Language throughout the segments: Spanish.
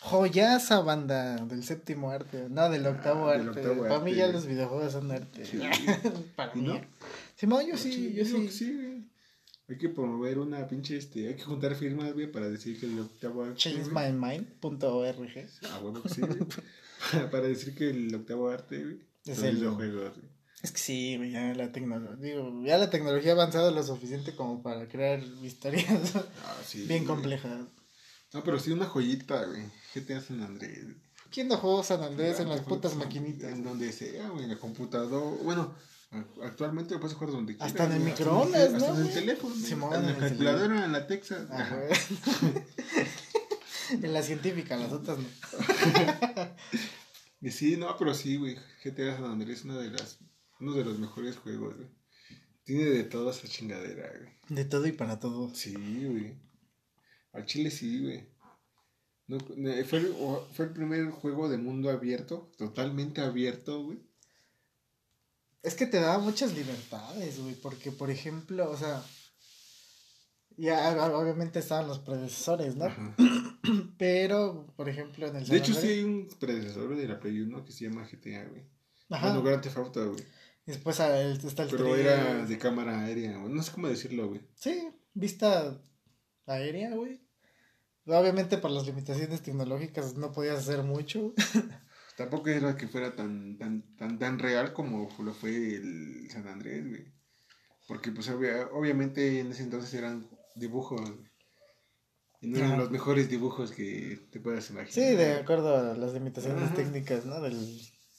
Joyaza banda del séptimo arte, no del octavo Ah, arte. del octavo Para mí ya los videojuegos son arte. Sí. Para ¿Y mí. no? Simón, yo sí, yo sí. que sí, güey. Hay que promover una pinche, este, hay que juntar firmas, güey, para decir que el octavo arte, Changemymind.org. Ah, que sí, güey. para, para decir que el octavo arte, güey, Es el- videojuegos, güey. Es que sí, güey, ya la tecnología, digo, ya la tecnología ha avanzado lo suficiente como para crear historias Ah, sí. bien güey. complejas. No, pero sí una joyita, güey. GTA San Andrés. ¿Quién no jugó San Andrés en las putas maquinitas? En donde sea, güey, en la computadora. Bueno, actualmente lo puedes jugar donde quieras. Hasta en el microondas, Hasta, ¿no, en el teléfono. Simón, en en la el calculadora, en la Texas. Ah, en la científica, las otras no. Y sí, no, pero sí, güey. GTA San Andrés es una de las, uno de los mejores juegos, güey. Tiene de toda esa chingadera, güey. De todo y para todo. Sí, güey. Al Chile sí, güey. No, fue, el, fue el primer juego de mundo abierto, totalmente abierto, güey. Es que te daba muchas libertades, güey, porque por ejemplo, o sea, ya obviamente estaban los predecesores, ¿no? Ajá. Pero, por ejemplo, en el De hecho, San sí Andrés- hay un predecesor de la Play 1 que se llama GTA, güey. Ajá. Bueno, Grand Theft Auto, güey. Después ah, el- está el Pero tres. era de cámara aérea, güey. No sé cómo decirlo, güey. Sí, vista aérea, güey. Obviamente por las limitaciones tecnológicas no podías hacer mucho. Tampoco era que fuera tan, tan, tan, tan real como lo fue el San Andrés, güey. Porque, pues, obvia- obviamente en ese entonces eran dibujos. güey. Y no eran Ajá. los mejores dibujos que te puedas imaginar. Sí, de acuerdo a las limitaciones Ajá. técnicas, ¿no? Del,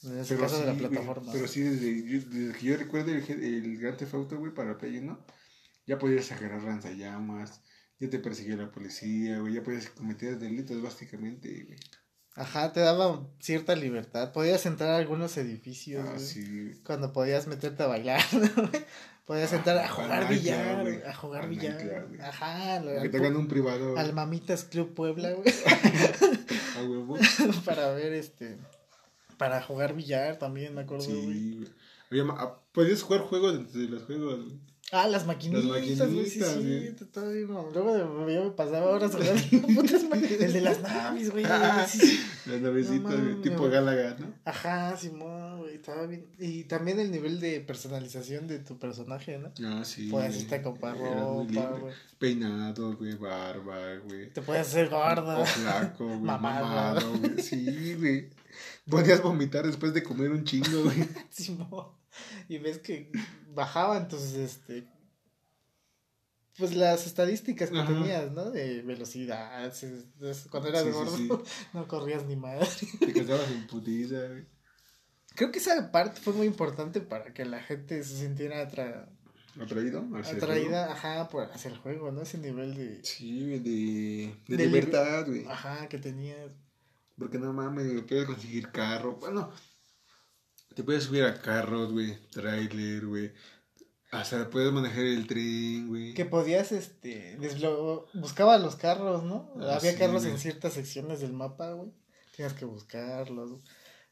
en ese Pero caso de la plataforma. Pero sí, desde, que yo recuerdo el, el Grand Theft Auto, güey, para Play 1, ya podías agarrar lanzallamas, ya te perseguía la policía, güey, ya podías cometer delitos, básicamente, güey. Ajá, te daba cierta libertad. Podías entrar a algunos edificios, Ah, güey. sí. Cuando podías meterte a bailar, ¿no? Podías entrar a jugar billar, güey. a jugar billar. güey. Ajá, lo- Que al, te hagan un privado al Mamitas Club Puebla, güey. a huevo. para ver este. Para jugar billar también, me acuerdo, güey. Sí, güey. Había ah, podías jugar juegos dentro de los juegos, güey. Ah, las maquinitas, Las güey, sí, maquinitas, sí, te estaba bien. Luego de- yo me pasaba horas jugando putas El de las naves, güey. sí, sí. Las navecitas, No tipo. Galaga, ¿no? Ajá, Simón, güey, estaba bien. Y también el nivel de personalización de tu personaje, ¿no? Ah, sí. Puedes güey. irte a comprar Era muy ropa, güey. Peinado, güey, barba, güey. Te puedes hacer gordo. O flaco, güey. Mamado. mamado, güey. Sí, güey. Podías vomitar después de comer un chingo, güey. Simón. Y ves que bajaban tus, este. Pues las estadísticas que Ajá. tenías, ¿no? De velocidad. Cuando eras Sí, sí, gordo, no corrías ni madre. Te casabas en putiza, güey. Creo que esa parte fue muy importante para que la gente se sintiera atra- ¿Atraído? hacia el atraída, ajá, por hacia el juego, ¿no? Ese nivel de. Sí, de, De libertad, güey. Ajá, que tenías. Porque no mames, puedes conseguir carro. Bueno, te puedes subir a carros, güey. Trailer, güey. Hasta puedes manejar el tren, güey. Que podías, este, desblo- buscaba los carros, ¿no? Ah, Había sí, carros güey. en ciertas secciones del mapa, güey. Tenías que buscarlos. güey.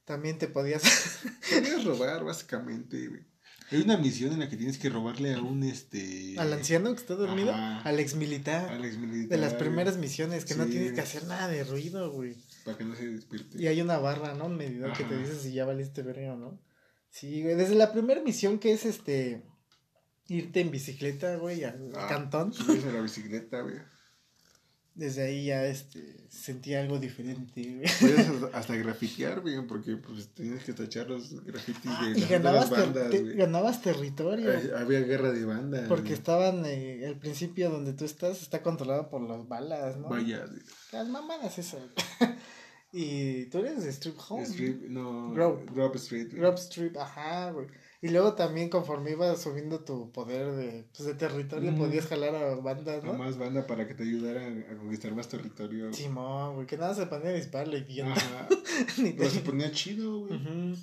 También te podías... Podías robar, básicamente, güey. Hay una misión en la que tienes que robarle a un, este... Al anciano que está dormido, Ajá. al ex militar. Al exmilitar, De las primeras misiones, que no tienes que hacer nada de ruido, güey. Para que no se despierte. Y hay una barra, ¿no? Un medidor que te dice si ya valiste verga o no. Sí, güey. Desde la primera misión que es, este... Irte en bicicleta, güey, al Ah, cantón. A la bicicleta, güey. Desde ahí ya, este, sentí algo diferente. Puedes hasta- grafitear, güey, porque pues tienes que tachar los grafitis Ah, de, y ganabas, las bandas, te- ganabas territorio. Había guerra de bandas. Porque güey. estaban, eh, el principio donde tú estás está controlado por las balas, ¿no? Vaya, güey. Las mamadas eso. y tú eres de Strip Home. Strip, no. Grove Street. Grub Strip, ajá, güey. Y luego también conforme ibas subiendo tu poder de, pues, de territorio, Mm. podías jalar a bandas, A más banda para que te ayudaran a conquistar más territorio. Simón, güey, que nada se ponía a dispararle, idiota. Ajá. Ni Pero se ponía chido, güey. Ujú.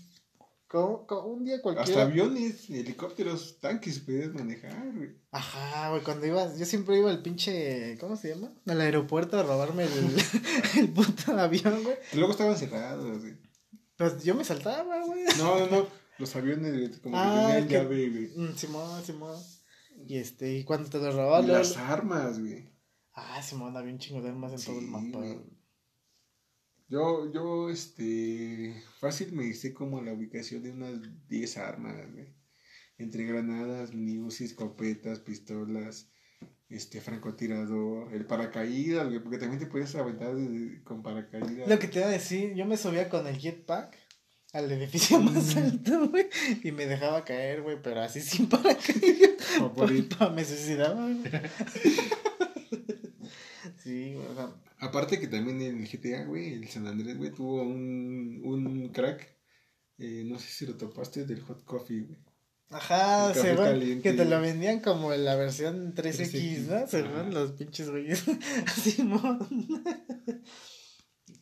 Como- como un día Hasta cualquiera. aviones, helicópteros, tanques podías manejar, güey. Ajá, güey, cuando ibas, yo siempre iba al pinche, ¿cómo se llama? Al aeropuerto a robarme el, el puto avión, güey. Y luego estaban cerrados, güey. Pues yo me saltaba, güey. No, no, no. Los aviones, como Ah, que tenían que- llave, güey. Mm, Simón, Simón. Y este, y cuando te lo luego- las armas, güey. Ah, Simón, había un chingo de armas en todo el mapa. güey. Yo, yo, este, fácil me hice como la ubicación de unas 10 armas, güey. Entre granadas, minibus, escopetas, pistolas, este, francotirador, el paracaídas, güey, porque también te puedes aventar con paracaídas. Lo que te iba a decir, yo me subía con el jetpack al edificio más alto, güey, y me dejaba caer, güey, pero así sin paracaídas. Pa' morir. Pa- me suicidaba, güey. Sí, güey, o sea, Aparte que también en el GTA, güey, el San Andrés, güey, tuvo un, un crack, eh, no sé si lo topaste, del hot coffee, güey. Ajá, El café se van, caliente. que te lo vendían como en la versión 3X, 3X, ¿no? Se ajá. van los pinches güeyes. Simón.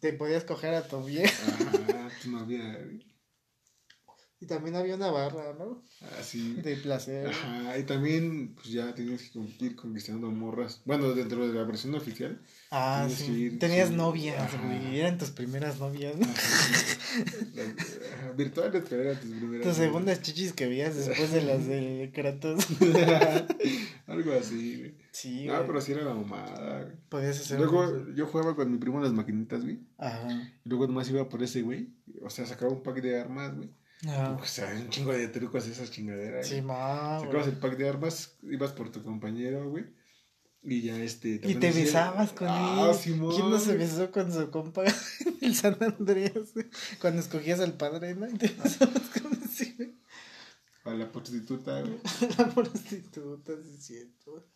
Te podías coger a tu vieja. Ajá, tu novia. Y también había una barra, ¿no? Así. De placer. Ajá, y también, pues ya tenías que ir conquistando morras. Bueno, dentro de la versión oficial. Ah, sí. ir, Tenías sí. novias, güey. Eran tus primeras novias. Ajá, virtuales, pero eran tus primeras. Tus segundas chichis que veías después de las de Kratos. Algo así, güey. Sí, No, güey. pero sí era la mamada, güey. Podías hacer. Luego yo jugaba con mi primo en las maquinitas, güey. Ajá. Y luego nomás iba por ese, güey. O sea, sacaba un pack de armas, güey. Ajá. O sea, un chingo de trucos esas chingaderas. Sí, güey. ma, Sacabas güey. el pack de armas, ibas por tu compañero, güey. Y ya este. Y te besabas con Ah, él. Simón, ¿Quién no se besó con su compa en el San Andrés? güey? Cuando escogías al padre, ¿no? Y te besabas con ese, güey. A la prostituta, güey. La prostituta, sí es cierto.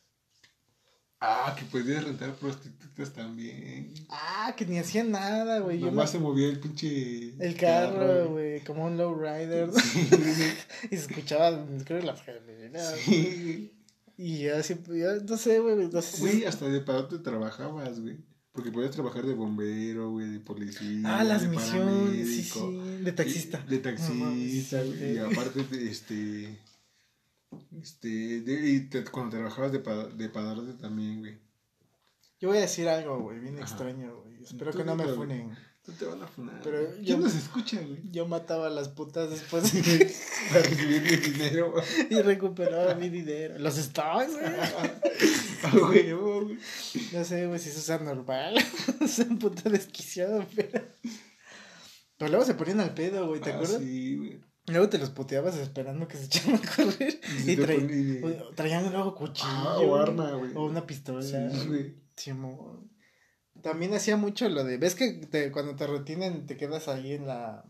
Ah, que podías rentar prostitutas también. Ah, que ni hacía nada, güey. Nomás me- se movía el pinche. El carro, güey, como un lowrider. Sí, y se escuchaban, creo, las jardineras. sí. Y ya siempre, ya, no sé, güey, no sé si- Güey, hasta de padrote trabajabas, güey. Porque podías trabajar de bombero, güey, de policía. Ah, las de misiones, sí, paramédico. sí, de taxista. Y- De taxista, No güey. Y aparte, este. Este. De, y te- cuando trabajabas de, de padrote también, güey. Yo voy a decir algo, güey, bien Ajá. extraño, güey. Espero Tú que no me güey. funen. Tú te van a funar. Pero güey. yo- ¿Quién nos escucha, güey? Yo mataba a las putas después de- Para recibir mi dinero. y recuperaba mi dinero. Los stocks, güey. Ah, güey, güey. No sé, güey, si eso sea normal. es un puto desquiciado, pero. Pero luego se ponían al pedo, güey, ¿te Ah, acuerdas? Sí, güey. Luego te los puteabas esperando que se echaran a correr. Y tra- o- traían luego cuchillo. Ah, o arma, güey. O una pistola. Sí, güey. También hacía mucho lo de. ¿Ves que te- cuando te retienen te quedas ahí en la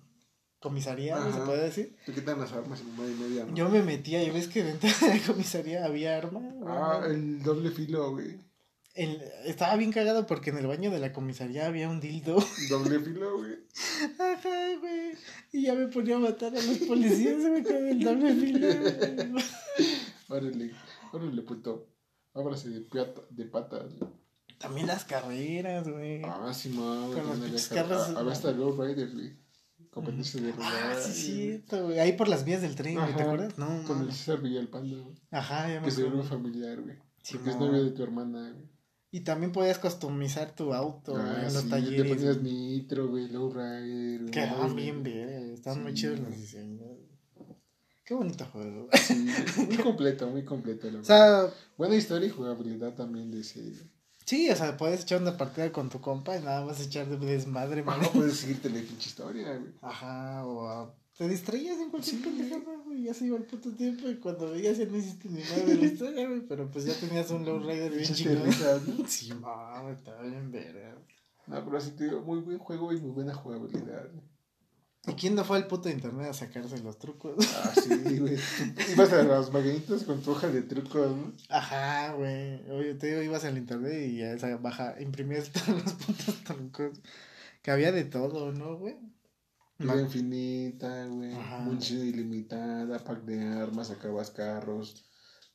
comisaría, se puede decir? Te quitan las armas en una y media, ¿no? Yo me metía y ves que dentro de la comisaría había arma. Ah, el doble filo, güey. El- estaba bien cagado porque en el baño de la comisaría había un dildo. Doble filo, güey. Ajá, güey. Y ya me ponía a matar a los policías, güey, con el doble filo. güey. Órale, órale, puto. Ábrase de, piata- de patas, güey. También las carreras, güey. Ah, sí. Con había car- ah, Había hasta Low Rider, güey. Competencia de Ah, rodar. sí, cierto, güey. Ahí por las vías del tren, güey, ¿te acuerdas? No, Con el. César Villalpando, güey. Ajá, ya me Que se vuelve acuerdo. familiar, güey. Sí, Porque es mo. novio de tu hermana, güey. Y también podías customizar tu auto güey, Ah, en sí, los le talleres. ponías güey. nitro, güey, Low Rider. güey. Quedaban bien bien, estaban muy chidos los diseños. Qué bonito juego. Sí, muy completo, muy completo. la O sea, Buena historia y jugabilidad también de ese. sí, o sea, puedes echar una partida con tu compa y nada más echar de desmadre, man. No puedes seguirte la pinche historia, güey. Ajá, o a- te distraías en cualquier Sí. pendejada, güey, ya se iba el puto tiempo y cuando veías ya no hiciste ni nada de la historia, güey, pero pues ya tenías un low rider bien chingón. ¿no? Sí, mames, estaba bien verga. No, pero así te digo, muy buen juego y muy buena jugabilidad. ¿Y quién no fue al puto internet a sacarse los trucos? Ah, sí, güey. Ibas a las maquinitas con tu hoja de trucos, ¿no? Ajá, güey. Oye, te digo, ibas al internet y ya esa baja, imprimías todos los putos trucos. Que había de todo, ¿no, güey? Vida infinita, güey. Munición ilimitada, pack de armas, sacabas carros,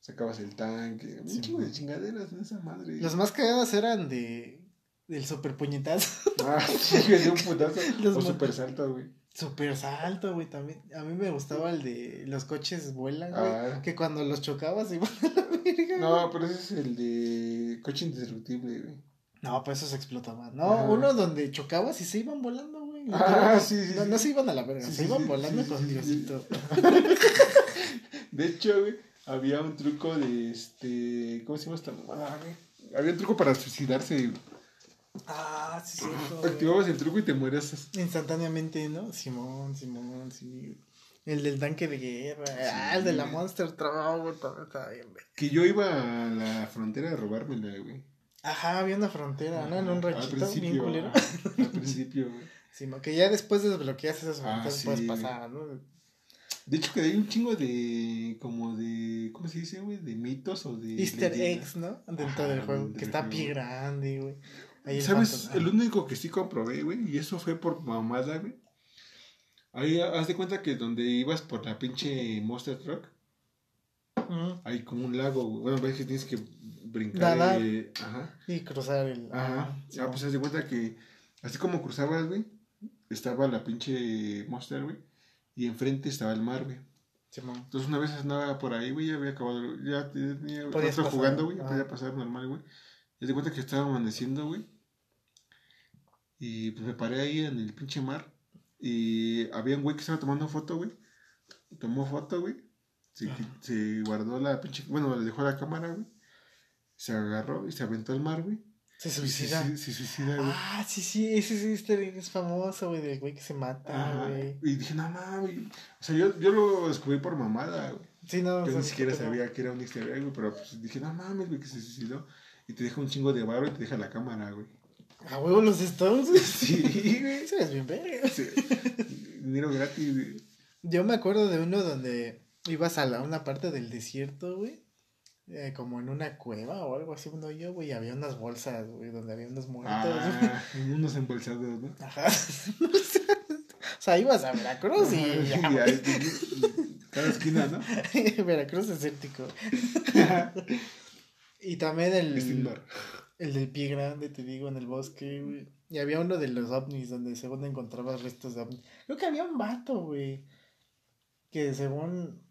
sacabas el tanque. Un Sí, chingo de güey. chingaderas en esa madre. Los más cagados eran de. del super puñetazo. Ah, sí, güey, de un putazo. Los o super salto, güey. Super salto, güey, también. A mí me gustaba el de los coches vuelan, güey. Ah. Que cuando los chocabas iban a la verga. No, güey. pero ese es el de coche indestructible, güey. No, pues eso se explotaba. No, Ajá. uno donde chocabas y se iban volando, güey. Ah, sí, sí, No, sí. no se iban a la verga, Sí, se sí, iban sí, volando sí, con sí, sí. Diosito. De hecho, güey, había un truco de este. ¿Cómo se llama esta mamada, güey? Había un truco para suicidarse, güey. Ah, sí, cierto. Activabas el truco y te mueras. Instantáneamente, ¿no? Simón, Simón, sí. El del tanque de guerra. ah, el de la. Monster Truck, güey. también estaba bien, güey. Que yo iba a la frontera a robármela, güey. Ajá, había una frontera, ¿no? En un ranchito bien culero. Al principio, güey. Simón, que ya después desbloqueas esas Ah, sí, puedes pasar, ¿no? De hecho, que hay un chingo de. Como de. ¿Cómo se dice, güey? De mitos o de. Easter eggs, ¿no? Dentro del juego. dentro Que está pie grande, güey. Ahí ¿Sabes? El único que sí comprobé, güey, y eso fue por mamada, güey. Ahí haz de cuenta que donde ibas por la pinche Monster Truck, hay como un lago, güey. Bueno, ves que tienes que brincar. Eh, ajá. Y cruzar el. Ajá. ah, Ah, pues haz de cuenta que así como cruzabas, güey, estaba la pinche Monster, güey, y enfrente estaba el mar, güey. Entonces una vez andaba por ahí, güey, ya había acabado, ya tenía jugando, güey, ya ajá. podía pasar normal, güey. Y haz de cuenta que estaba amaneciendo, güey. Y pues me paré ahí en el pinche mar. Y había un güey que estaba tomando foto, güey. Tomó foto, güey. Se, se guardó la pinche, bueno, le dejó la cámara, güey. Se agarró y se aventó al mar, güey. Se suicida. Se, se suicida, güey. Ah, sí, sí, ese sí easter egg es famoso, güey, del güey que se mata, Ajá. güey. Y dije, no mames. O sea, yo, yo lo descubrí por mamada, güey. Sí, no, Yo ni siquiera sabía que era un easter egg, güey, pero pues dije, no mames, güey, que se suicidó. Y te deja un chingo de barro y te deja la cámara, güey. A huevo los Stones, güey. Sí, güey. Es bien verga. Sí. Dinero gratis, güey. Yo me acuerdo de uno donde ibas a la, una parte del desierto, güey. Eh, como en una cueva o algo así, un hoyo, güey, había unas bolsas, güey, donde había unos muertos. Ah, unos embolsados, ¿no? Ajá. o sea, ibas a Veracruz y ya, Y güey. ahí, Cada esquina, ¿no? Veracruz escéptico. y también el, el del pie grande, te digo, en el bosque, güey. Y había uno de los ovnis donde según encontrabas restos de ovnis. Creo que había un vato, güey. Que según.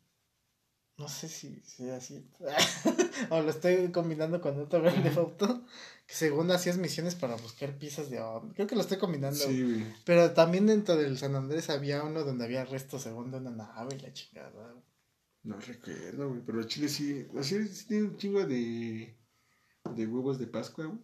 No sé si sea así. o lo estoy combinando con otro grande foto. Que según hacías misiones para buscar piezas de ovnis. Creo que lo estoy combinando. Sí, güey. Pero también dentro del San Andrés había uno donde había restos según de una nave y la chingada. No recuerdo, güey. Pero Chile sí. Así sí tiene un chingo de. De huevos de Pascua, güey.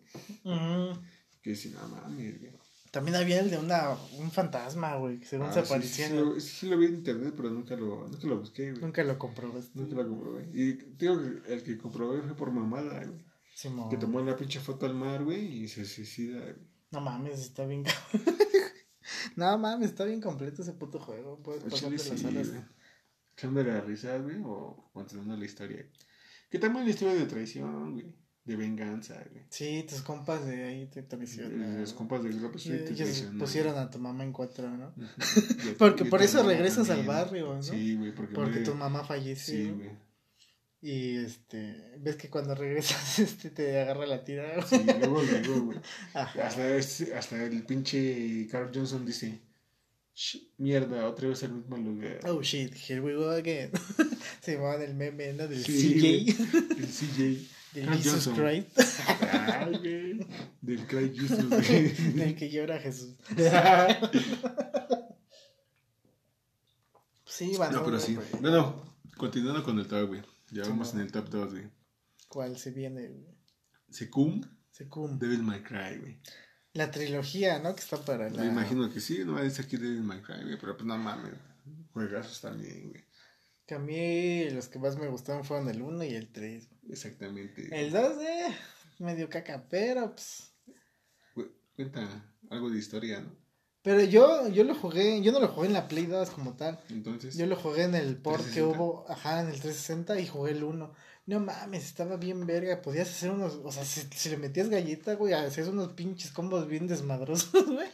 Que sí, no mames, güey. También había el de una, un fantasma, güey, que según Ah, se sí, aparecía. Sí, el- lo, sí lo vi en internet, pero nunca lo, nunca lo busqué, güey. Nunca lo comprobaste. Nunca lo comprobé. Y digo que el que comprobé fue por mamada, güey. Simón. Que tomó la pinche foto al mar, güey, y se suicida, güey. No mames, está bien. no mames, está bien completo ese puto juego. Puedes pasarte chile las sí, güey. Echándole la risa, güey, o contando la historia. Que también la historia de traición, güey. De venganza, güey. Sí, tus compas de ahí te traicionaron. Los compas de Grupo Street te pusieron a tu mamá en cuatro, ¿no? Y Porque por eso regresas al barrio, ¿no? Sí, güey, porque, Porque tu mamá falleció. Sí, güey. Y este, ves que cuando regresas, este te agarra la tira. güey. Sí, luego, luego, güey. Hasta, este- hasta el pinche Carl Johnson dice: "Sh- Mierda, otra vez al mismo lugar. Oh shit, here we go again. Se llamaban el meme, ¿no? Del Sí, CJ. El CJ. Del Carl Jesus Johnson. Christ. Ay, güey. Del Cry Jesus, güey. Del que llora Jesús. sí, van No, pero sí. güey. Bueno, continuando con el top, güey. Ya Sí, vamos no. en el top 2, güey. ¿Cuál se viene? güey? Secum, Secum. Devil May Cry, güey. La trilogía, ¿no? Que está para la. Me imagino que sí, no es aquí Devil May Cry, güey. Pero pues no mames. Juegazos también, güey. Que a mí los que más me gustaron fueron el 1 y el 3. Exactamente. El 2, eh, medio caca, pero pues. Cuenta algo de historia, ¿no? Pero yo, yo lo jugué, yo no lo jugué en la Play 2 como tal. Entonces. Yo lo jugué en el port que 360. hubo, ajá, en el 360 y jugué el 1. No mames, estaba bien verga. Podías hacer unos, o sea, si, si le metías galleta, güey, hacías unos pinches combos bien desmadrosos, güey.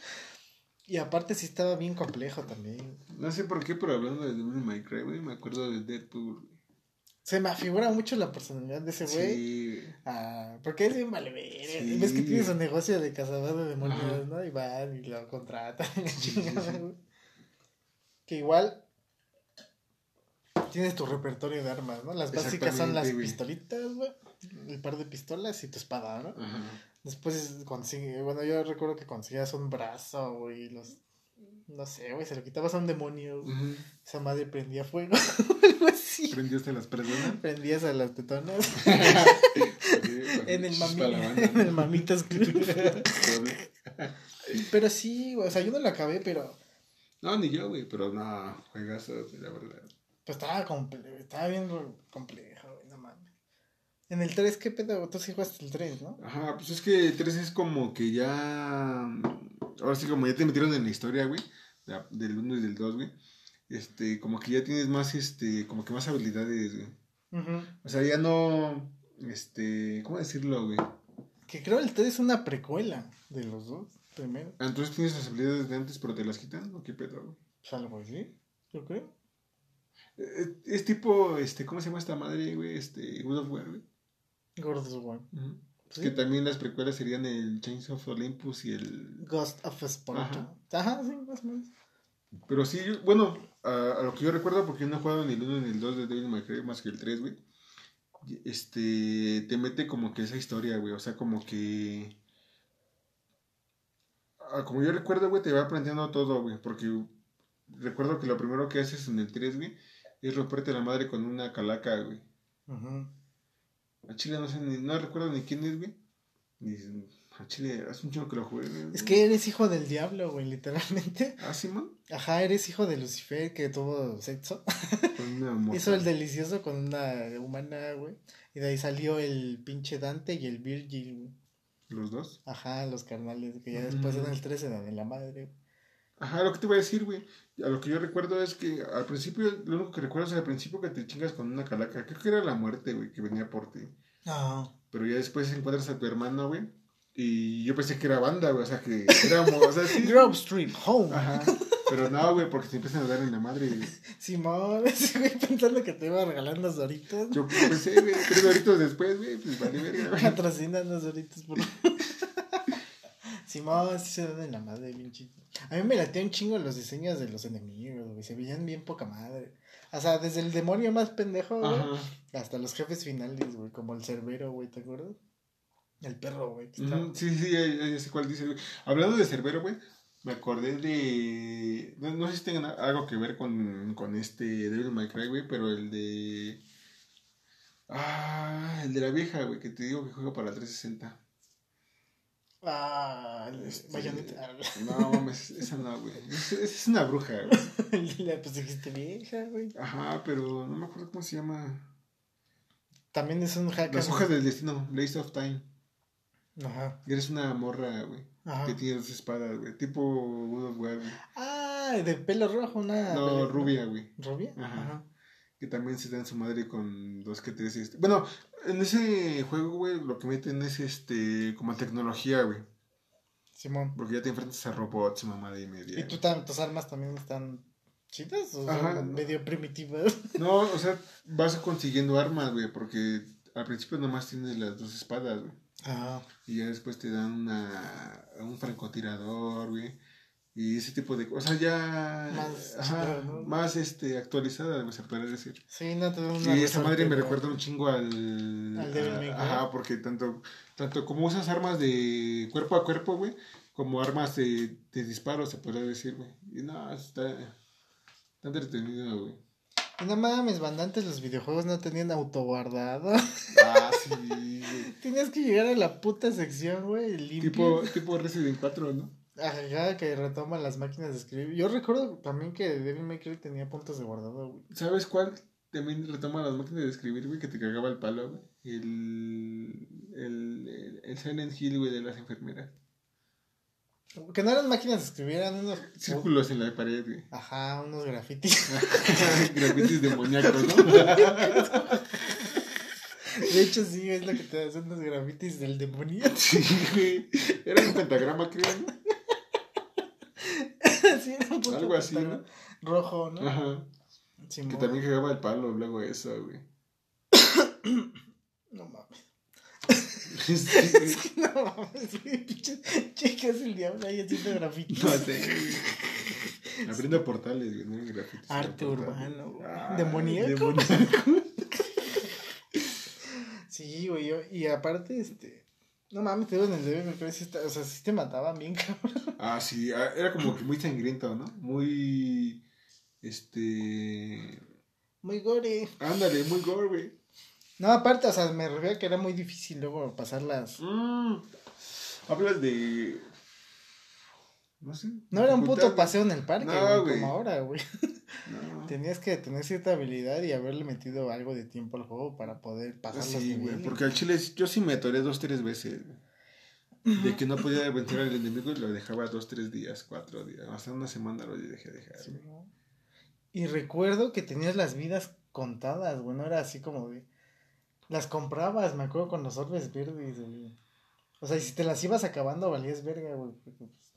Y aparte sí estaba bien complejo también. No sé por qué, pero hablando de Devil May Cry, güey, me acuerdo de Deadpool. Se me afigura mucho la personalidad de ese güey. Sí. Ah, porque es bien vale. Sí. Ves que tiene su negocio de cazador de demonios, Ajá. ¿no? Y van y lo contratan. Sí. Que igual tienes tu repertorio de armas, ¿no? Las básicas son las güey. pistolitas, güey. El par de pistolas y tu espada, ¿no? Ajá. Después consigue, bueno, yo recuerdo que conseguías un brazo, y los No sé, güey, se lo quitabas a un demonio. güey. Ujú. Esa madre prendía fuego. Algo así. ¿Prendiste las personas? Prendías a las tetonas. en el, mami, la banda, en el Mamitas pero sí, güey, o sea, yo no lo acabé, pero No, ni yo, güey, pero no, juegas, la verdad. pues estaba, comple estaba bien complejo, güey, no mames. En el 3, ¿qué pedo? Tú sí jugaste el 3, ¿no? Ajá, pues es que 3 es como que ya. Ahora sí, como ya te metieron en la historia, güey. Del 1 y del 2, güey. Este, como que ya tienes más, este, como que más habilidades, güey. O sea, ya no. Este, ¿cómo decirlo, güey? Que creo el 3 es una precuela de los dos, primero. Ah, Entonces tienes las habilidades de antes, pero te las quitan, ¿o qué pedo, güey? Pues algo así, yo creo. Eh, Es tipo, este, ¿cómo se llama esta madre, güey? Este, God of War, güey. Gordos One. Ujú. Que también las precuelas serían el Chains of Olympus y el Ghost of Sparta. Ajá. Ajá, sí, más o menos. Pero sí, yo- bueno, a, a lo que yo recuerdo, porque yo no he jugado ni el 1 ni el 2 de Devil May Cry más que el 3, güey. Este, te mete como que esa historia, güey. O sea, como que. ah, como yo recuerdo, güey, te va aprendiendo todo, güey. Porque recuerdo que lo primero que haces en el 3, güey, es romperte la madre con una calaca, güey. Ujú. A Chile no sé, ni, no recuerdo ni quién es, güey. Ni, a Chile, hace un chingo que lo jugué, güey. Es que eres hijo del diablo, güey, literalmente. Ah, sí, man. Ajá, eres hijo de Lucifer que tuvo sexo. Con una. Hizo el delicioso con una humana, güey. Y de ahí salió el pinche Dante y el Virgil, güey. Los dos. Ajá, los carnales, que ya después Ujú. en el 3 eran de la madre. Ajá, lo que te voy a decir, güey. A lo que yo recuerdo es que al principio, lo único que recuerdo es al principio que te chingas con una calaca. Creo que era la muerte, güey, que venía por ti. No. Pero ya después encuentras a tu hermano, güey. Y yo pensé que era banda, güey. O sea, que éramos, o sea, sí. Grove Street Home. Ajá. Pero no, güey, porque te empiezan a dar en la madre. güey. Simón, ese güey pensando que te iba a regalar unas doritos. Yo pensé, güey, tres horitos después, güey, pues vale verga, güey. Patrocina unas doritos por. Simón, sí se dan en la madre, bien chido. A mí me latía un chingo los diseños de los enemigos, güey. Se veían bien poca madre. O sea, desde el demonio más pendejo, güey. Hasta los jefes finales, güey. Como el cerbero, güey, ¿te acuerdas? El perro, güey. Ujú, Sí, sí, ya sé cuál dice, güey. Hablando de Cerbero, güey, me acordé de. No, no sé si tengan algo que ver con, con este Devil May Cry, güey, pero el de. Ah, el de la vieja, güey, que te digo que juega para 360. Ah, Este, bayoneta. No, mames, esa no, güey. Es, es una bruja, güey. La- pues dijiste vieja, güey. Ajá, pero no me acuerdo cómo se llama. También es un hacker. Las hojas del destino, Blaze of Time. Ajá. Eres una morra, güey, Ajá. que tiene dos espadas, güey. Tipo God of War, güey. Ah, de pelo rojo, una. No, rubia, güey. ¿Rubia? Ajá. Ajá. Que también se dan su madre con dos que tres. Este. Bueno, en ese juego, güey, lo que meten es este como tecnología, güey. Simón. Porque ya te enfrentas a robots, mamá y media. ¿Y tú tus armas también están chidas o Ajá. son medio primitivas? No, o sea, vas consiguiendo armas, güey, porque al principio nomás tienes las dos espadas, güey. Ah, Y ya después te dan una, un francotirador, güey. Y ese tipo de cosas. Ya. Más ajá, chida, ¿no? más este, actualizada, se puede decir. sí, no te dan Y una esa madre me recuerda un chingo al. Al Devil a- May Cry. Ajá, porque tanto, tanto como usas armas de cuerpo a cuerpo, güey, como armas de, de disparo, se podría decir, güey. Y no, está. Está entretenido, güey. Y no mames, banda, antes los videojuegos no tenían autoguardado. Ah, sí. Tenías que llegar a la puta sección, güey, limpio. Tipo, tipo Resident 4, ¿no? Ajá, que retoma las máquinas de escribir. Yo recuerdo también que Devil May Cry tenía puntos de guardado, güey. ¿Sabes cuál? También retoma las máquinas de escribir, güey, que te cagaba el palo, güey. El. El. El, el Silent Hill, güey, de las enfermeras. Que no eran máquinas de escribir, eran unos... Círculos en la pared, güey. Ajá, unos grafitis. Grafitis demoníacos, ¿no? De hecho, sí, es lo que te hacen unos grafitis del demonio. Sí, güey. Era un pentagrama, creo, ¿no? Sí, era un puto Algo así, pentagrama Rojo, ¿no? Ajá. Que también cagaba el palo luego eso, güey. No mames. Sí, güey. No mames, güey. Pinche chicas el diablo ahí haciendo grafitis. No sé, güey. Abriendo portales, güey, no grafitis. Arte urbano, güey. Ah, Demoníaco. demoníaco. Sí, güey, yo, y aparte, este, no mames, te digo, en el Cry sí está- o sea, sí te mataban bien, cabrón. Ah, sí, ah, era como que muy sangriento, ¿no? Muy. Este. Muy gore. Ándale, muy gore, güey. No, aparte, o sea, me refiero a que era muy difícil luego pasarlas. Mm. Hablas de. No sé. No era un puto paseo en el parque, No, güey, como ahora, güey. No. Tenías que tener cierta habilidad y haberle metido algo de tiempo al juego para poder pasar los Sí, güey, porque al chile yo sí me atoré dos, tres veces. güey. De que no podía vencer al enemigo y lo dejaba dos, tres días, cuatro días. Hasta una semana lo dejé dejar. Sí. Y recuerdo que tenías las vidas contadas, güey, no era así como de... Las comprabas, me acuerdo, con los orbes verdes, güey. O sea, y si te las ibas acabando, valías verga, güey. Porque, pues,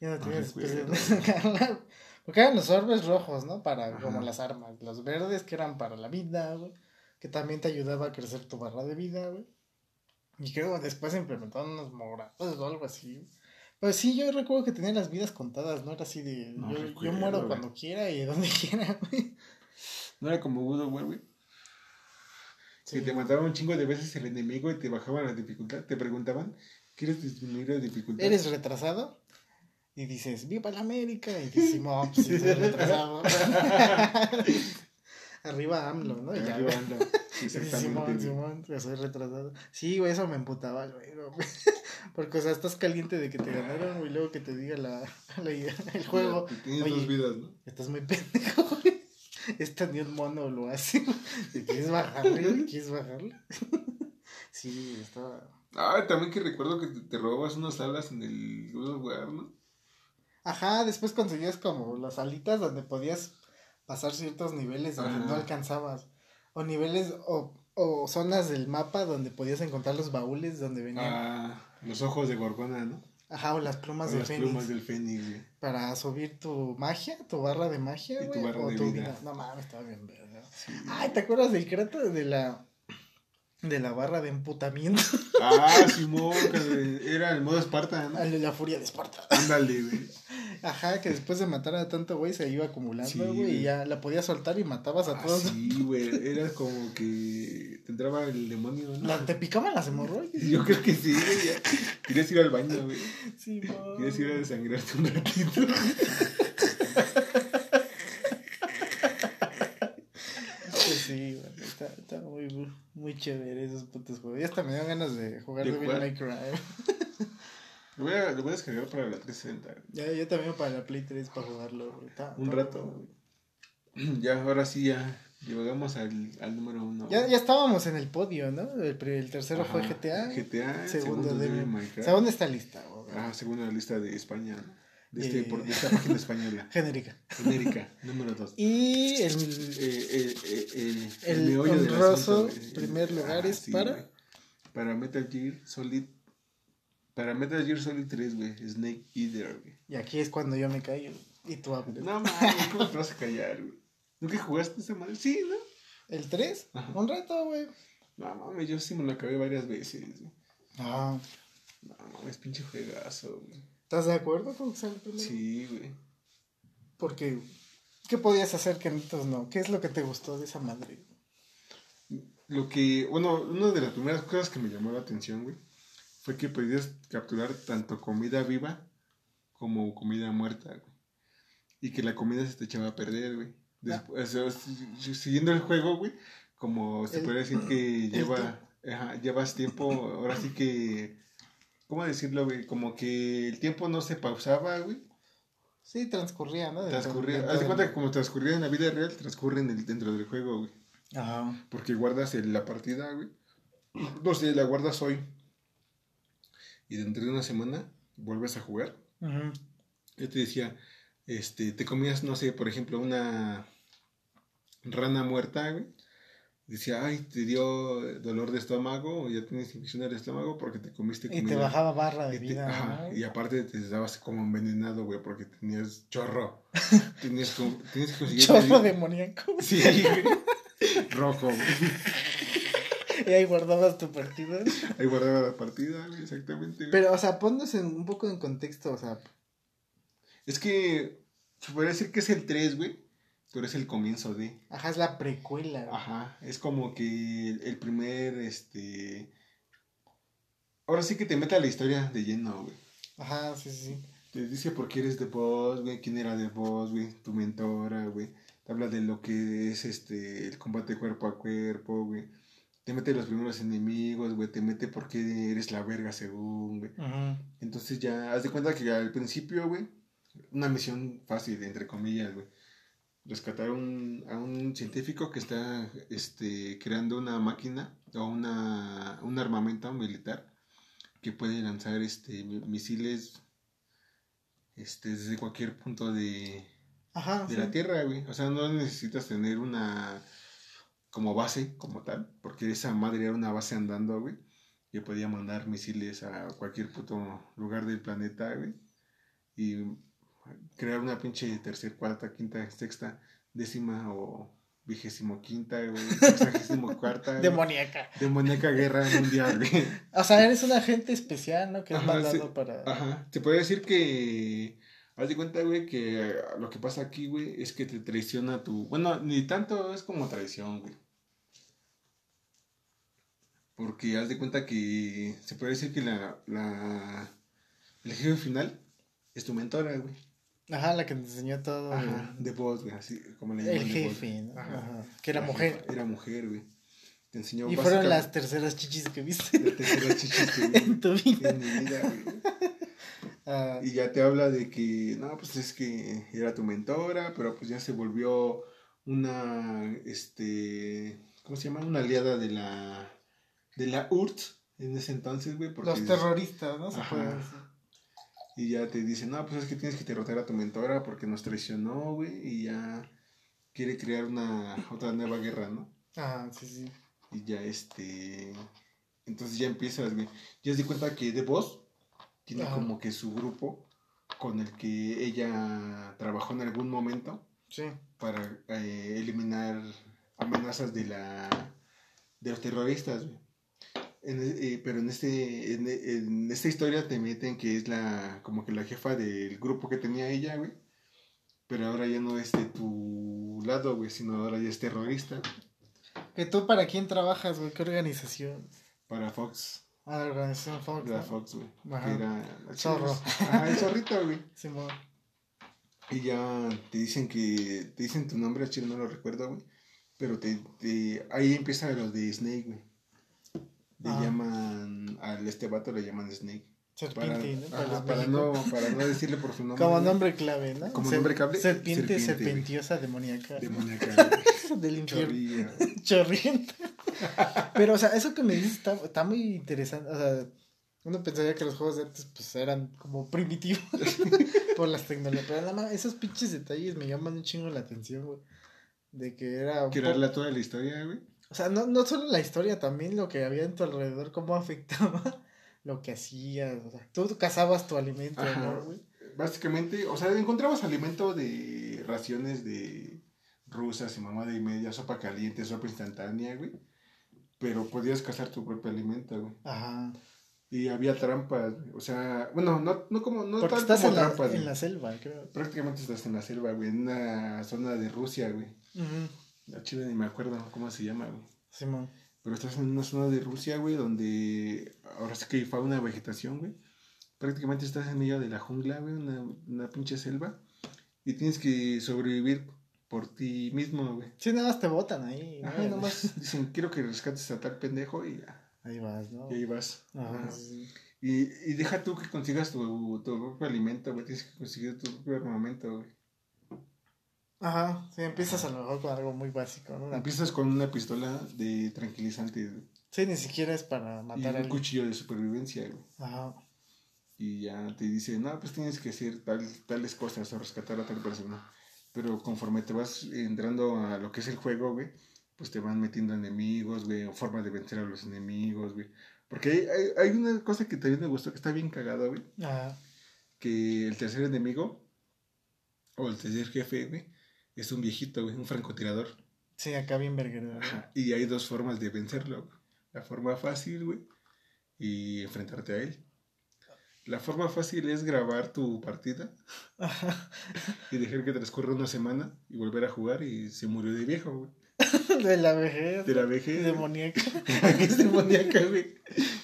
ya no sacarla. Porque eran los orbes rojos, ¿no? Para, Ajá. como las armas. Los verdes que eran para la vida, güey. Que también te ayudaba a crecer tu barra de vida, güey. Y creo que después implementaron unos morados o algo así. Pero sí, yo recuerdo que tenía las vidas contadas, no era así de... No yo, yo recuerdo, muero güey. cuando quiera y donde quiera, güey. No era como Good War, güey. Sí. Que te mataba un chingo de veces el enemigo y te bajaban la dificultad. Te preguntaban, ¿quieres disminuir la dificultad? ¿Eres retrasado? Y dices, ¡Viva la América! Y dices, Simón, pues sí, soy retrasado. Arriba AMLO, ¿no? Y ya, Arriba dices, Exactamente. Simón. Simón, que soy retrasado. Sí, güey, eso me emputaba güey. Porque, o sea, estás caliente de que te ganaron, güey, y luego que te diga la, la- el juego. Ya, Tienes Oye, dos vidas, ¿no? Estás muy pendejo, güey. Esta ni un mono lo hace. güey. ¿Te ¿Quieres bajarle? ¿Quieres bajarle? Sí, estaba... Ah, también que recuerdo que te, te robabas unas alas en el War, ¿no? Ajá, después conseguías como las alitas donde podías pasar ciertos niveles donde Ajá. no alcanzabas. O niveles o, o zonas del mapa donde podías encontrar los baúles donde venían. Ah, los ojos de Gorgona, ¿no? Ajá, o las plumas O de las Fénix. plumas del Fénix, güey. Para subir tu magia, tu barra de magia, Y tu güey. barra O de tu vida. vida. No mames, estaba bien verga. Sí. Ay, ¿te acuerdas del cráter de la de la barra de emputamiento? Ah, Simón, era el modo Esparta, ¿no? La furia de Esparta. Ándale, güey. Ajá, que después de matar a tanto güey se iba acumulando, güey, y ya la podías soltar y matabas a Ah, todos. sí, güey. Era como que te entraba el demonio, ¿no? La- ¿Te picaban las hemorroides? Yo creo que sí, güey. ya. Querías ir al baño, güey. Sí. Querías ir a desangrarte un ratito. Pues sí, güey. Está, está muy, muy chévere esos putos juegos. Ya hasta me dan ganas de jugar ¿De Devil? May Cry. Lo voy a, lo voy a descargar para la 360. güey. Ya, yo también para la Play 3 para jugarlo. Está- Un está rato. Ya, ahora sí, ya. Llegamos al, al número uno. Ya, ya estábamos en el podio, ¿no? El, el tercero fue Ajá, GTA. GTA, segundo segundo May Cry. Según esta lista. Ah, la lista de España. De, este, Eh. por, de esta página española. Genérica. Genérica, número 2. Y el, Eh, eh, eh, eh, El del honroso güey. primer lugar es para- güey. Para Metal Gear Solid. Para Metal Gear Solid 3, güey. Snake Eater, güey. y aquí es cuando yo me callo. Y tú hablas. No mames, ¿cómo te vas a callar, güey? ¿Nunca jugaste esa madre? Sí, ¿no? ¿El 3? Ajá. Un rato, güey. No mames, yo sí me lo acabé varias veces. güey. Ah, No mames, pinche juegazo, güey. ¿Estás de acuerdo con que el primero? Sí, güey. Porque, ¿qué podías hacer que nosotros no? ¿Qué es lo que te gustó de esa madre? Lo que, bueno, una de las primeras cosas que me llamó la atención, güey, fue que podías capturar tanto comida viva como comida muerta, güey. Y que la comida se te echaba a perder, güey. Después, o sea, si- siguiendo el juego, güey, como se El- puede decir que lleva, ajá, llevas tiempo, ahora sí que, ¿cómo decirlo, güey? Como que el tiempo no se pausaba, güey. Sí, transcurría, ¿no? Dentro- Transcurría, dentro haz de del- cuenta que como transcurría en la vida real, transcurre en el, dentro del juego, güey. Ajá. Porque guardas el- la partida, güey. No sé, la guardas hoy. Y dentro de una semana vuelves a jugar. Yo te decía, este, te comías, no sé, por ejemplo, una rana muerta, güey. Decía, ay, te dio dolor de estómago o ya tienes infección del estómago porque te comiste Y te comida. bajaba barra de Y te- vida. ajá, ¿no? y aparte te dabas como envenenado, güey, porque tenías chorro. tenías, como- tenías que conseguir... Chorro demoníaco. Sí, güey. Rojo, güey. Y ahí guardabas tu partida. Ahí guardaba la partida, güey, exactamente. güey. Pero, o sea, ponnos en, un poco en contexto, o sea, Es que se podría decir que es el 3, güey, pero es el comienzo de. ajá, es la precuela. güey. Ajá, es como que el, el primer, este... Ahora sí que te mete a la historia de lleno, güey. Ajá, sí, sí, sí. Te dice por qué eres de Boss, güey, quién era de Boss, güey, tu mentora, güey. Te habla de lo que es este el combate cuerpo a cuerpo, güey. Te mete los primeros enemigos, güey. Te mete por qué eres la verga según, güey. Entonces ya, haz de cuenta que al principio, güey, una misión fácil, entre comillas, güey. Rescatar un, a un científico que está este, creando una máquina o una, un armamento militar que puede lanzar este, mi- misiles este, desde cualquier punto de, Ajá. de sí. la Tierra, güey. O sea, no necesitas tener una como base, como tal, porque esa madre era una base andando, güey. Que podía mandar misiles a cualquier puto lugar del planeta, güey. Y crear una pinche tercera, cuarta, quinta, sexta, décima o vigésimo quinta, güey. Sexagésimo cuarta. Demoníaca. Demoníaca guerra mundial, güey. O sea, eres un agente especial, ¿no? Que es mandado sí. para. Ajá. Te podría decir que. Haz de cuenta, güey, que lo que pasa aquí, güey, es que te traiciona tu. Bueno, ni tanto es como traición, güey. Porque haz de cuenta que se puede decir que la. la el jefe final es tu mentora, güey. Ajá, la que te enseñó todo. Ajá. De voz, güey, así como le El llaman voz. jefe, ¿no? Ajá. Ajá. Que era La mujer. jefa Era mujer, güey. Te enseñó Y fueron las terceras chichis que viste las terceras chichis que vi en tu vida. en mi vida, güey. Ah, Y ya te habla de que, no, pues es que era tu mentora, pero pues ya se volvió una, este, ¿cómo se llama? Una aliada de la, de la URSS en ese entonces, güey. porque- los terroristas, ¿no? Se Ajá. puede decir. Y ya te dice, no, pues es que tienes que derrotar a tu mentora porque nos traicionó, güey, y ya quiere crear una, otra nueva guerra, ¿no? Ajá, sí, sí. Y ya este. Entonces ya empiezas, güey. Ya di cuenta que The Boss tiene Ajá. como que su grupo con el que ella trabajó en algún momento Sí. para eh, eliminar amenazas de la de los terroristas, güey. En eh, pero en este en, en esta historia te meten que es la como que la jefa del grupo que tenía ella, güey. Pero ahora ya no es de tu lado, güey, sino ahora ya es terrorista ¿Que tú para quién trabajas, güey? ¿Qué organización? para Fox. Ah, la organización Fox. La ¿no? Fox, güey. Era Zorro. Ajá, el zorrito, güey. Simón. Y ya te dicen que. Te dicen tu nombre, chile no lo recuerdo, güey. Pero te, te- ahí empieza lo de Snake, güey. Le llaman. Al este vato le llaman Snake. Para, Serpiente, ¿no? para, México. no, para no decirle por su nombre. Como nombre clave, ¿no? Como Ser- nombre clave, Serpiente, serpiente, serpentiosa, demoníaca. Demoníaca. Del infierno. Chorrienta. Pero, o sea, eso que me dices está, está muy interesante. O sea, uno pensaría que los juegos de antes pues eran como primitivos por las tecnologías. Pero nada más, esos pinches detalles me llaman un chingo la atención, güey. De que era. un poco- darle toda la historia, güey. O sea, no, no solo la historia, también lo que había en tu alrededor, cómo afectaba lo que hacías. O sea, tú cazabas tu alimento, Ajá. ¿no, güey? Básicamente, o sea, encontrabas alimento de raciones de rusas y mamá de media, sopa caliente, sopa instantánea, güey. Pero podías cazar tu propio alimento, güey. Ajá. Y había trampas, güey. O sea, bueno, no, no como, no Porque estás como en la, trampas, en la selva, creo. Prácticamente estás en la selva, güey, en una zona de Rusia, güey. Ujú. La chile ni me acuerdo cómo se llama, güey. Simón. Pero estás en una zona de Rusia, güey, donde ahora sí que hay fauna vegetación, güey. Prácticamente estás en medio de la jungla, güey, una, una pinche selva. Y tienes que sobrevivir por ti mismo, güey. Sí, nada más te botan ahí. Ajá, nomás dicen, quiero que rescates a tal pendejo y, ya, Ahí vas, ¿no? y ahí vas. Ajá, Ajá. sí. Y, y deja tú que consigas tu, tu propio alimento, güey. Tienes que conseguir tu propio armamento, güey. Ajá, sí, empiezas a lo mejor con algo muy básico, ¿no? Una- Empiezas con una pistola de tranquilizante Sí, ni siquiera es para matar a un alguien. cuchillo de supervivencia, güey. Ajá. Y ya te dicen, no, pues tienes que hacer tal, tales cosas o rescatar a tal persona. Pero conforme te vas entrando a lo que es el juego, güey, pues te van metiendo enemigos, güey, o formas de vencer a los enemigos, güey. Porque hay, hay, hay una cosa que también me gustó, que está bien cagada, güey. Ajá. Que el tercer enemigo, o el tercer jefe, güey, es un viejito, güey, un francotirador. Sí, acá bien verguero. Y hay dos formas de vencerlo. güey. La forma fácil, güey, y enfrentarte a él. La forma fácil es grabar tu partida Ajá. y dejar que transcurra una semana y volver a jugar y se murió de viejo, güey. De la vejez. De la vejez. Demoníaca. es demoníaca, güey.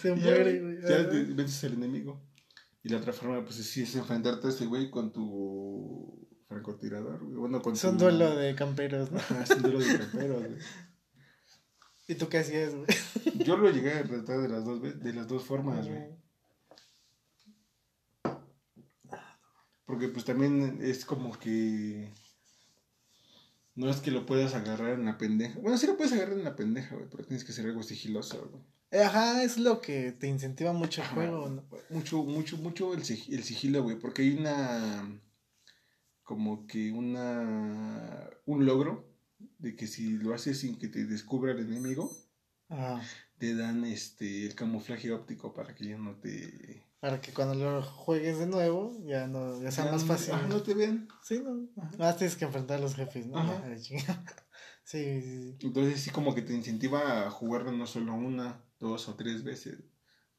Se muere, güey. Ya vences al enemigo. Y la otra forma, pues sí, es enfrentarte a ese güey con tu francotirador, güey. Bueno, con tu... duelo de camperos, ¿no? Ajá, es un duelo de camperos, güey. ¿Y tú qué hacías, güey? Yo lo llegué a tratar de las dos, de las dos formas, güey. Porque pues también es como que... No es que lo puedas agarrar en la pendeja. Bueno, sí lo puedes agarrar en la pendeja, güey, pero tienes que hacer algo sigiloso, güey. Ajá, es lo que te incentiva mucho el Ajá. juego, ¿no? Mucho, mucho, mucho el, sig- el sigilo, güey, porque hay una... Como que una... Un logro de que si lo haces sin que te descubra el enemigo, Ajá. te dan este el camuflaje óptico para que ya no te... Para que cuando lo juegues de nuevo, ya no, ya sea ya más fácil. ajá, no te ven. Sí, no. Más tienes que enfrentar a los jefes, ¿no? Ajá. Sí, sí, sí. Entonces sí como que te incentiva a jugarlo no solo una, dos o tres veces.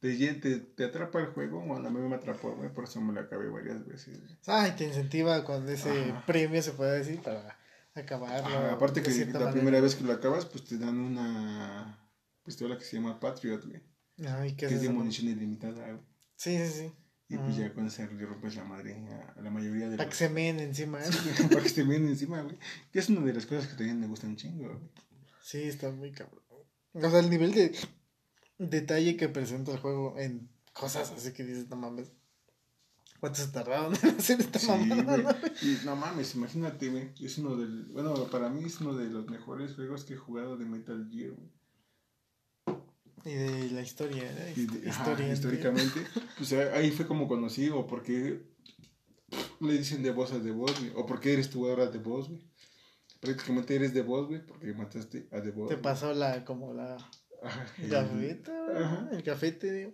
Te, te, te atrapa el juego, bueno, a mí me atrapó, güey, por eso me lo acabé varias veces. güey. Ay, te incentiva con ese Ajá. premio, se puede decir, para acabarlo. Ajá, aparte que la manera. primera vez que lo acabas, pues te dan una pistola que se llama Patriot, güey. Ay, ¿qué Que es de munición ilimitada, güey. Sí, sí, sí. Y pues Ah. ya con esa le rompes la madre a, la mayoría de Para que se meen encima. ¿eh? para que se vienen encima, güey. Que es una de las cosas que también me gustan un chingo, güey. Sí, está muy cabrón. O sea, el nivel de detalle que presenta el juego en cosas así que dices, no mames. ¿Cuánto se tardaron en hacer esta Sí, mamada? no? Y no mames, imagínate, güey. Es uno del. Bueno, para mí es uno de los mejores juegos que he jugado de Metal Gear, güey. Y de la historia, ¿eh? Y de- ajá, Historia, históricamente. Pues eh, ahí fue como conocí, o porque le dicen de voz a voz, güey. O porque eres tú ahora de voz, güey. Prácticamente eres de voz, güey, porque mataste a de voz. Te pasó la, como la Ajá, el- cafete, digo.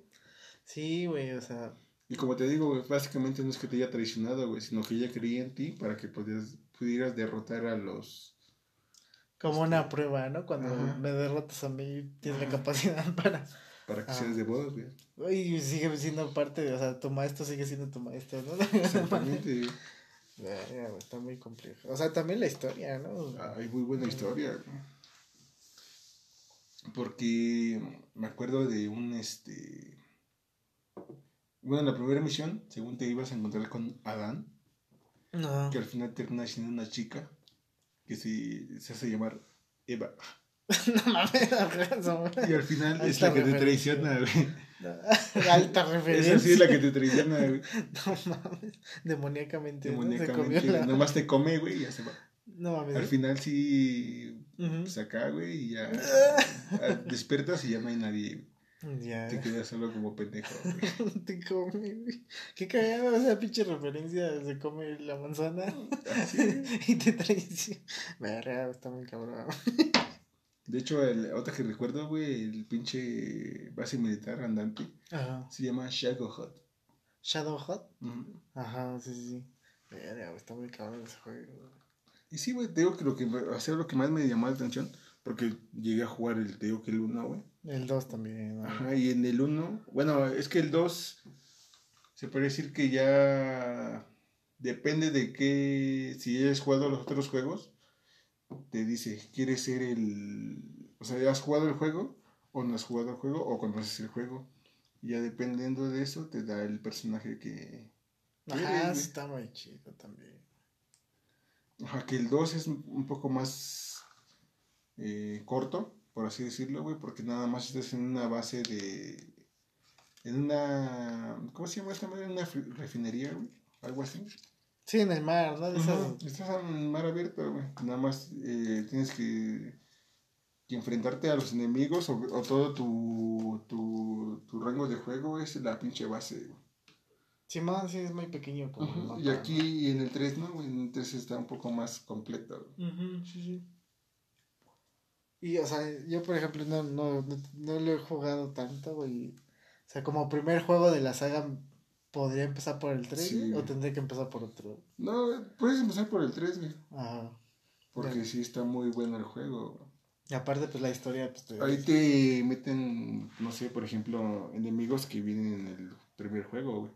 Sí, güey, o sea. Y como te digo, güey, básicamente no es que te haya traicionado, güey, sino que ella creía en ti para que pudieras, pudieras derrotar a los. Como una prueba, ¿no? Cuando Ajá. me derrotas a mí, tienes la capacidad para. para que Ah. seas de voz, güey. Y sigue siendo parte de. O sea, tu maestro sigue siendo tu maestro, ¿no? Exactamente. Está muy complejo. O sea, también la historia, ¿no? Hay muy buena historia, güey. Porque me acuerdo de un este. Bueno, en la primera misión, según te ibas a encontrar con Adán, No. que al final termina siendo una chica que se, se hace llamar Eva. no mames. Y al final es la que te traiciona, güey. Alta referencia. Esa sí es la que te traiciona, güey. No mames. Demoníacamente. ¿no? Se comió Demoníacamente. la- Nomás te come, güey, y ya se va. No mames. Al final sí. Pues acá, güey, y ya. ah, Despiertas y ya no hay nadie. Ya. Te quedas solo como pendejo, güey. Te come, güey. Qué cagado esa pinche referencia. Se come la manzana y te traiciona. Verga, está muy cabrón. De hecho, el, otra que recuerdo, güey, el pinche base militar andante Ajá. se llama Shago Hut. Shadow Hot. Ajá, sí, sí. Verga, está muy cabrón ese juego. Y sí, güey, te digo que lo que, sea, lo que más me llamó la atención, porque llegué a jugar el, te digo que el 1, güey. El 2 también. ¿no? Ajá, y en el 1, bueno, es que el 2 se puede decir que ya depende de qué, si hayas jugado los otros juegos, te dice, ¿quieres ser el, o sea, has jugado el juego o no has jugado el juego o conoces el juego? Y ya dependiendo de eso te da el personaje que... Ajá, está muy chido también. Ajá, que el 2 es un poco más eh, corto, por así decirlo, güey, porque nada más estás en una base de... En una... ¿Cómo se llama esta madre? Una fri- refinería, güey. Algo así. Sí, en el mar, ¿no? Esas- Estás en el mar abierto, güey. Nada más eh, tienes que, que enfrentarte a los enemigos o, o todo tu, tu, tu rango de juego es la pinche base, güey. Simón sí es muy pequeño como Y aquí en el 3, ¿no? En el 3 está un poco más completo. Ujú, sí, sí. Y, o sea, yo, por ejemplo, no, no, no, no lo he jugado tanto, güey. O sea, como primer juego de la saga, ¿podría empezar por el 3 Sí, o tendré que empezar por otro? No, puedes empezar por el 3, güey. Ajá. Porque sí está muy bueno el juego. Y aparte, pues la historia, pues te- Ahí te meten, no sé, por ejemplo, enemigos que vienen en el primer juego, güey.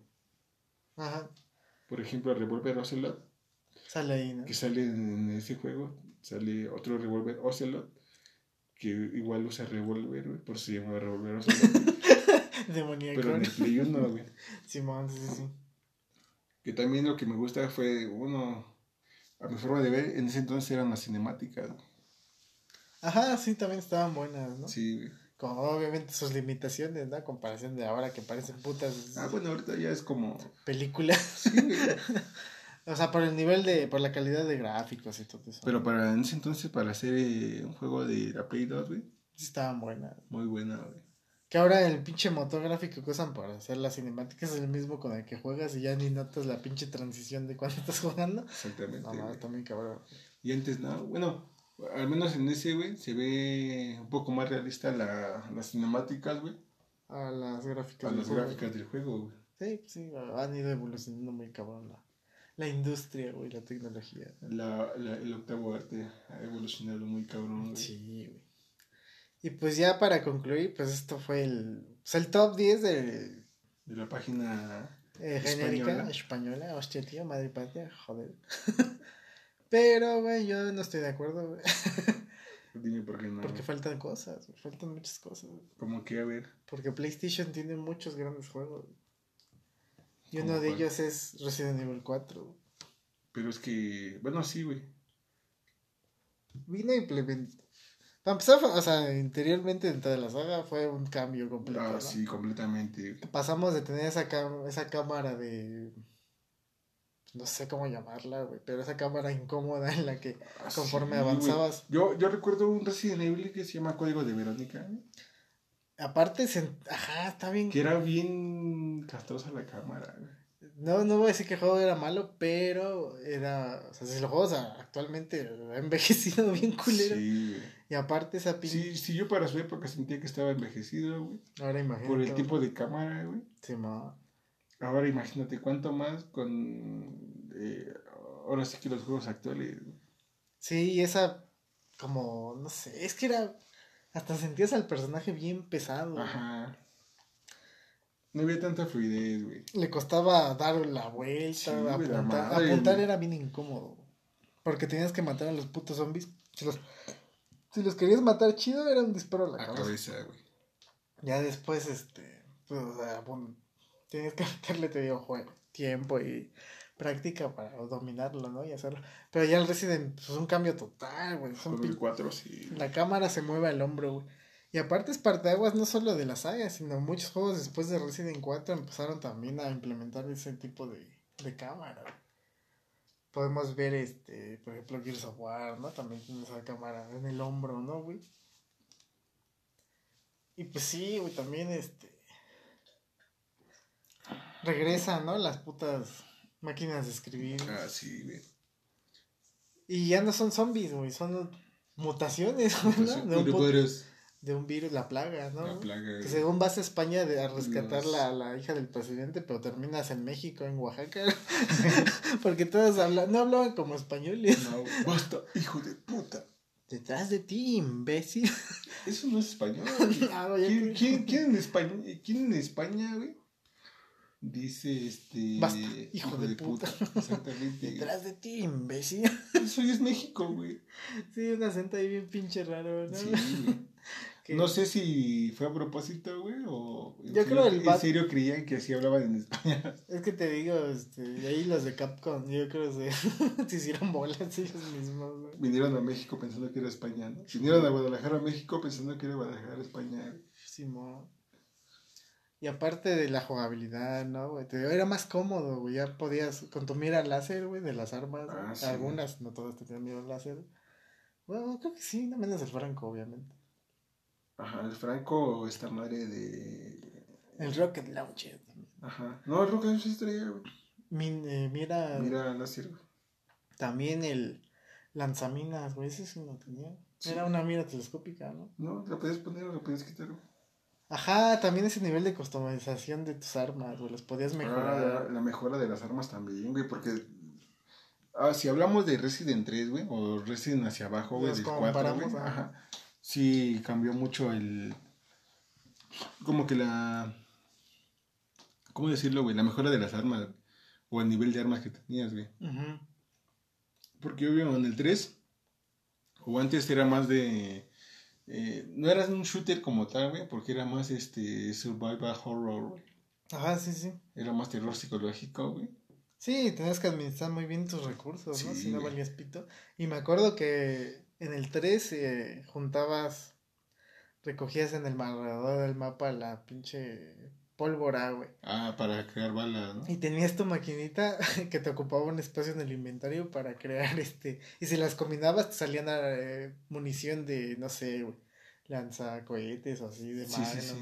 Ajá. Por ejemplo, el Revolver Ocelot, Sale ahí, ¿no? que sale en ese juego. Sale otro Revolver Ocelot, que igual usa Revolver, güey, por eso se llama Revolver Ocelot. Demoníaco. Pero en el Play 1, güey. Simón, sí, sí, sí. Que también lo que me gusta fue, uno, a mi forma de ver, en ese entonces eran las cinemáticas. Ajá, sí, también estaban buenas, ¿no? Sí, güey. Con obviamente sus limitaciones, ¿no? A comparación de ahora que parecen putas Ah, bueno, ahorita ya es como... películas. Sí, o sea, por el nivel de, por la calidad de gráficos y todo eso. Pero para en ese entonces, para hacer eh, un juego de la Play 2, güey, Sí estaban buenas. muy buena, güey. Que ahora el pinche motor gráfico que usan para hacer las cinemáticas es el mismo con el que juegas y ya ni notas la pinche transición de cuando estás jugando. Exactamente. No, no, también cabrón. Y antes, no, bueno, al menos en ese, güey, se ve un poco más realista la, las cinemáticas, güey, A las gráficas. a del las juego. gráficas del juego, güey. Sí, pues sí, han ido evolucionando muy cabrón la, la industria, güey, la tecnología. La, la- el octavo arte ha evolucionado muy cabrón, güey. Sí, güey. Y pues ya para concluir, pues esto fue el, pues el top 10 de De la página eh, genérica Española. española. Hostia, tío, madre patria, joder. Pero, güey, yo no estoy de acuerdo, güey. Dime por qué no. Porque faltan cosas, faltan muchas cosas. güey. Como que, a ver, Porque PlayStation tiene muchos grandes juegos. Y ¿Cómo uno de ellos es Resident Evil 4. güey. pero es que, bueno, sí, güey. Vino a implementar. Para empezar, o sea, interiormente dentro de la saga fue un cambio completo. Ah, ¿no? sí, completamente. Pasamos de tener esa, cam- esa cámara de. No sé cómo llamarla, güey, pero esa cámara incómoda en la que Ah, conforme sí, avanzabas. Yo, yo recuerdo un Resident Evil que se llama Código de Verónica, Aparte, se... ajá, está bien. que era bien castrosa la cámara, güey. No, no voy a decir que el juego era malo, pero era. O sea, si el juego o sea, actualmente ha envejecido bien culero. Sí, güey. Y aparte, esa pinche. Sí, sí, yo para su época sentía que estaba envejecido, güey. Ahora imagínate. Por el tipo de cámara, güey. Sí, ma. Ahora imagínate cuánto más con... eh, ahora sí que los juegos actuales. Sí, esa. Como. No sé, es que era. Hasta sentías al personaje bien pesado. Ajá. No había tanta fluidez, güey. Le costaba dar la vuelta, Sí, apuntar. madre. Apuntar era bien incómodo. Porque tenías que matar a los putos zombies. Si los, si los querías matar chido, era un disparo a la A cabeza. cabeza, güey. Ya después, este. Pues, o sea, tienes que meterle, te digo, juego, tiempo y práctica para dominarlo, ¿no? Y hacerlo. Pero ya el Resident, pues un cambio total, güey. Es un Con el pin- 4, sí. La cámara se mueve al hombro, güey. Y aparte es parteaguas no solo de la saga, sino muchos juegos después de Resident 4 empezaron también a implementar ese tipo de, de cámara. güey. Podemos ver, este, por ejemplo, Gears of War, ¿no? También tiene esa cámara en el hombro, ¿no, güey? Y pues sí, güey, también, este... Regresan, ¿no? Las putas máquinas de escribir. Ah, sí, güey. Y ya no son zombies, güey, son mutaciones, ¿no? De un, de un virus, la plaga, ¿no? La plaga, Que según vas a España de, a rescatar Los- la, la hija del presidente, pero terminas en México, en Oaxaca. Porque todos hablan, no hablaban como españoles. No, basta, hijo de puta. Detrás de ti, imbécil. Eso no es español. Ah, güey, ¿Quién, ya- quién, quién en España, ¿Quién en España, güey? Dice este. Basta, hijo de Exactamente. Detrás de ti, imbécil. Eso es México, güey. Sí, un acento ahí bien pinche raro, ¿no? Sí, güey. No sé si fue a propósito, güey, o. en Yo creo serio- el va- En serio creían que así hablaban en España. Es que te digo, este, ahí los de Capcom, yo creo que se, se hicieron bolas ellos mismos, güey. Vinieron a México pensando que era España, ¿no? Vinieron a Guadalajara, México pensando que era Guadalajara, España. Simón. Y aparte de la jugabilidad, ¿no, güey? Te digo, era más cómodo, güey. Ya podías, con tu mira láser, güey, de las armas. Ah, sí. Algunas, no todas tenían mira láser. Bueno, creo que sí, no menos el Franco, obviamente. Ajá, el Franco, esta madre de. El Rocket Launcher. también. Ajá. No, el Rocket sí traía, güey. Min- eh, mira, Mira, láser, güey. también el lanzaminas, güey, ese sí lo tenía. Sí. Era una mira telescópica, ¿no? No, la podías poner o la podías quitar, güey. Ajá, también ese nivel de customización de tus armas, güey, los podías mejorar. Ah, la mejora de las armas también, güey, porque. Ah, si hablamos de Resident 3, güey, o Resident hacia abajo, güey, del 4, güey. ajá. Sí, cambió mucho el. Como que la. ¿Cómo decirlo, güey? La mejora de las armas. O el nivel de armas que tenías, güey. Ujú. Porque obvio en el 3, o antes era más de Eh, no era un shooter como tal, güey, porque era más este survival horror, güey. Ajá, sí, sí. Era más terror psicológico, güey. Sí, tenías que administrar muy bien tus recursos, ¿no? Si no valías pito. Y me acuerdo que en el 3 eh, juntabas, recogías en el alrededor del mapa la pinche pólvora, güey. Ah, para crear balas, ¿no? Y tenías tu maquinita que te ocupaba un espacio en el inventario para crear este. Y si las combinabas, te salían eh, munición de, no sé, güey, lanzacohetes o así, de Sí, sí, sí.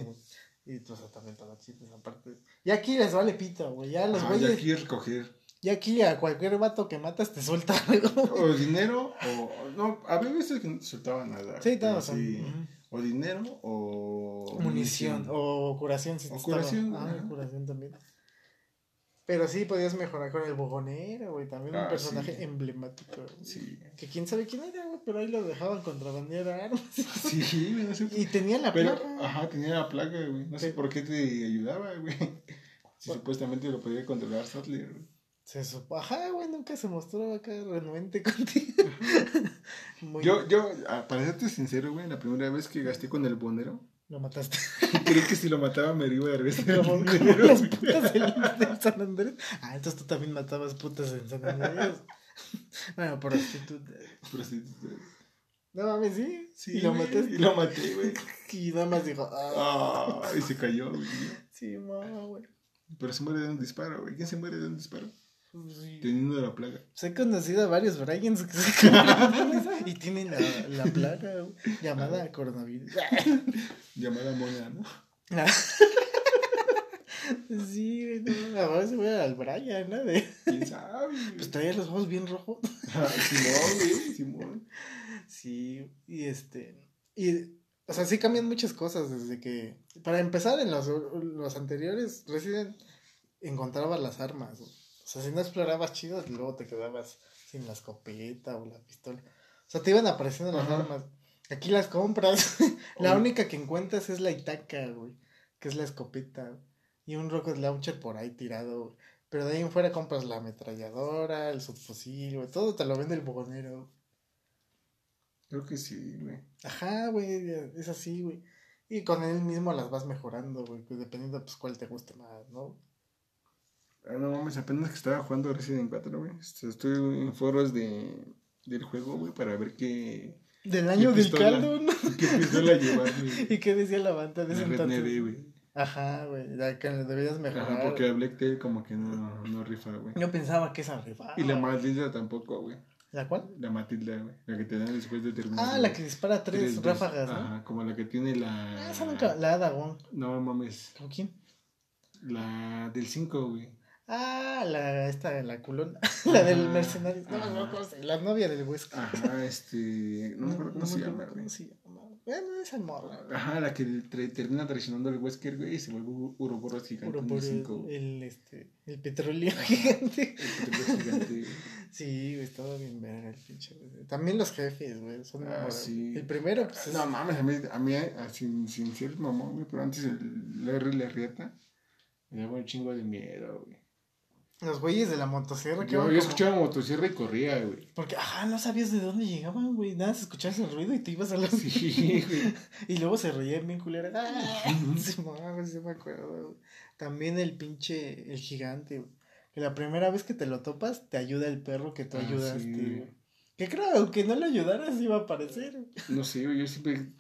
Y pues también todas chidas aparte. Y aquí les vale pito, güey. Ya los Ah, y güeyes. aquí recoger Y aquí a cualquier vato que matas te suelta algo. o dinero o no, había veces que no te soltaban nada. Sí, pero todos son. sí, ujú. o dinero o Munición. O curación si te curación, Ah, curación también. Pero sí podías mejorar con el bujonero, güey. También un Ah, personaje sí. emblemático. güey. Sí. Que quién sabe quién era, güey. Pero ahí lo dejaban contrabandear armas. Sí, no sé. Y tenía la Pero, placa. ajá, tenía la plaga, güey. No sé por qué te ayudaba, güey. Si supuestamente lo podía controlar Sattler, güey. Se supo. Ajá, güey. Nunca se mostró acá renuente contigo. Muy Yo, yo, ah, para serte sincero, güey, la primera vez que gasté con el bonero, Lo mataste. creí que si lo mataba me iba a regresar Como, las putas del San Andrés. Ah, entonces tú también matabas putas en San Andrés. bueno, prostitutas. Prostituta. No mames, sí. Sí, y lo mataste. Y lo maté, güey. Y nada más dijo, ah, Ah, y se cayó, güey. sí, mamá, güey. Pero se muere de un disparo, güey. ¿Quién se muere de un disparo? Sí. Teniendo la plaga. Pues he conocido a varios Bryans que se y tienen la, la plaga llamada coronavirus. Llamada mona, ¿no? sí, güey, no, ahora se voy al Brian, ¿no? De- ¿Quién sabe? pues traía los ojos bien rojos. Ah, Simón, güey, Simón. Sí, y este. Y, o sea, sí cambian muchas cosas desde que. Para empezar, en los, los anteriores, Resident encontraba las armas. güey. O sea, si no explorabas chido, luego te quedabas sin la escopeta o la pistola. O sea, te iban apareciendo las Ajá. armas. Aquí las compras. la única que encuentras es la Itaca, güey. Que es la escopeta. Y un rocket launcher por ahí tirado, güey. Pero de ahí en fuera compras la ametralladora, el subfusil, güey. Todo te lo vende el bogonero. Creo que sí, güey. Ajá, güey, es así, güey. Y con él mismo las vas mejorando, güey, dependiendo pues cuál te guste más, ¿no? Ah, no mames, apenas que estaba jugando Resident 4, güey. Este, Estoy en foros de, del juego, güey, para ver qué, Del año del pistola? caldo, ¿no? qué pistola llevar, güey. ¿Y qué decía la banda de ese entonces? 9, güey. Ajá, güey, ya que le debías mejorar. Ajá, porque la Blacktail como que no, no rifa, güey. Yo pensaba que esa rifaba. Y la Matilda tampoco, güey. ¿La cuál? La Matilda, güey. La que te dan después de terminar. Ah, güey. la que dispara tres, ráfagas, ¿no? Ajá, como la que tiene la... Ah, esa nunca, la Adagón. No mames. ¿Con quién? La del 5, güey. Ah, la, esta, la culona, la del mercenario. No, no, ¿cómo se- la novia del Huesca. Ajá, este... No me acuerdo cómo se llama, güey. ¿Cómo se llama? Bueno, esa morra. güey. Ajá, la que tra- termina traicionando al Wesker, güey, y se vuelve un Uroboros gigante en por el el, 5, güey. el, este, el petróleo gigante. El petróleo gigante. Sí, güey, estaba bien verga el pinche. güey. También los jefes, güey, son Ah, sí. El primero, pues es... No mames, a mí, a mí a- sin, sin ser mamón, güey, pero antes el R la rieta me daba un chingo de miedo, güey. Los güeyes de la motosierra que Yo, yo como- escuchaba motosierra y corría, güey. Porque, ah, no sabías de dónde llegaban, güey. Nada, se escuchaba ese ruido y te ibas a los... Sí, güey. Y luego se reían bien culera. ¡Ah! Sí, mames, sí me acuerdo, güey. También el pinche, el gigante, güey. Que la primera vez que te lo topas, te ayuda el perro que tú Ah, ayudaste, sí. güey. Que creo, aunque no lo ayudaras, iba a aparecer. No sé, güey, yo siempre,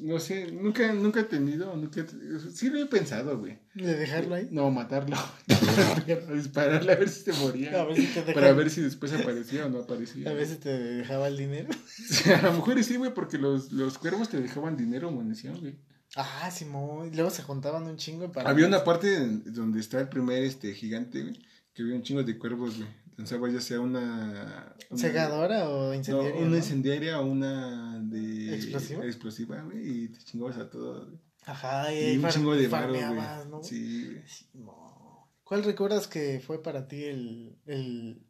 no sé, nunca, nunca he tenido, nunca, sí lo he pensado, güey. De dejarlo ahí. No, matarlo. Dispararle a ver si se moría. A ver si te Para dejaba, ver si después aparecía o no aparecía. a ver si te dejaba el dinero. a lo mejor sí, güey, porque los, los cuervos te dejaban dinero o munición, güey. Ah, Simón. Y luego se juntaban un chingo para. Había una parte donde está el primer este gigante, güey, que había un chingo de cuervos, güey. Lanzaba ya sea una... una ¿Cegadora o No, incendiaria? una no? incendiaria o una de... ¿Explosiva? Explosiva, güey, y te chingabas a güey. Ajá, y, un chingo de varo, farmeabas, ¿no? güey. Sí, güey. Simón. ¿Cuál recuerdas que fue para ti el, el,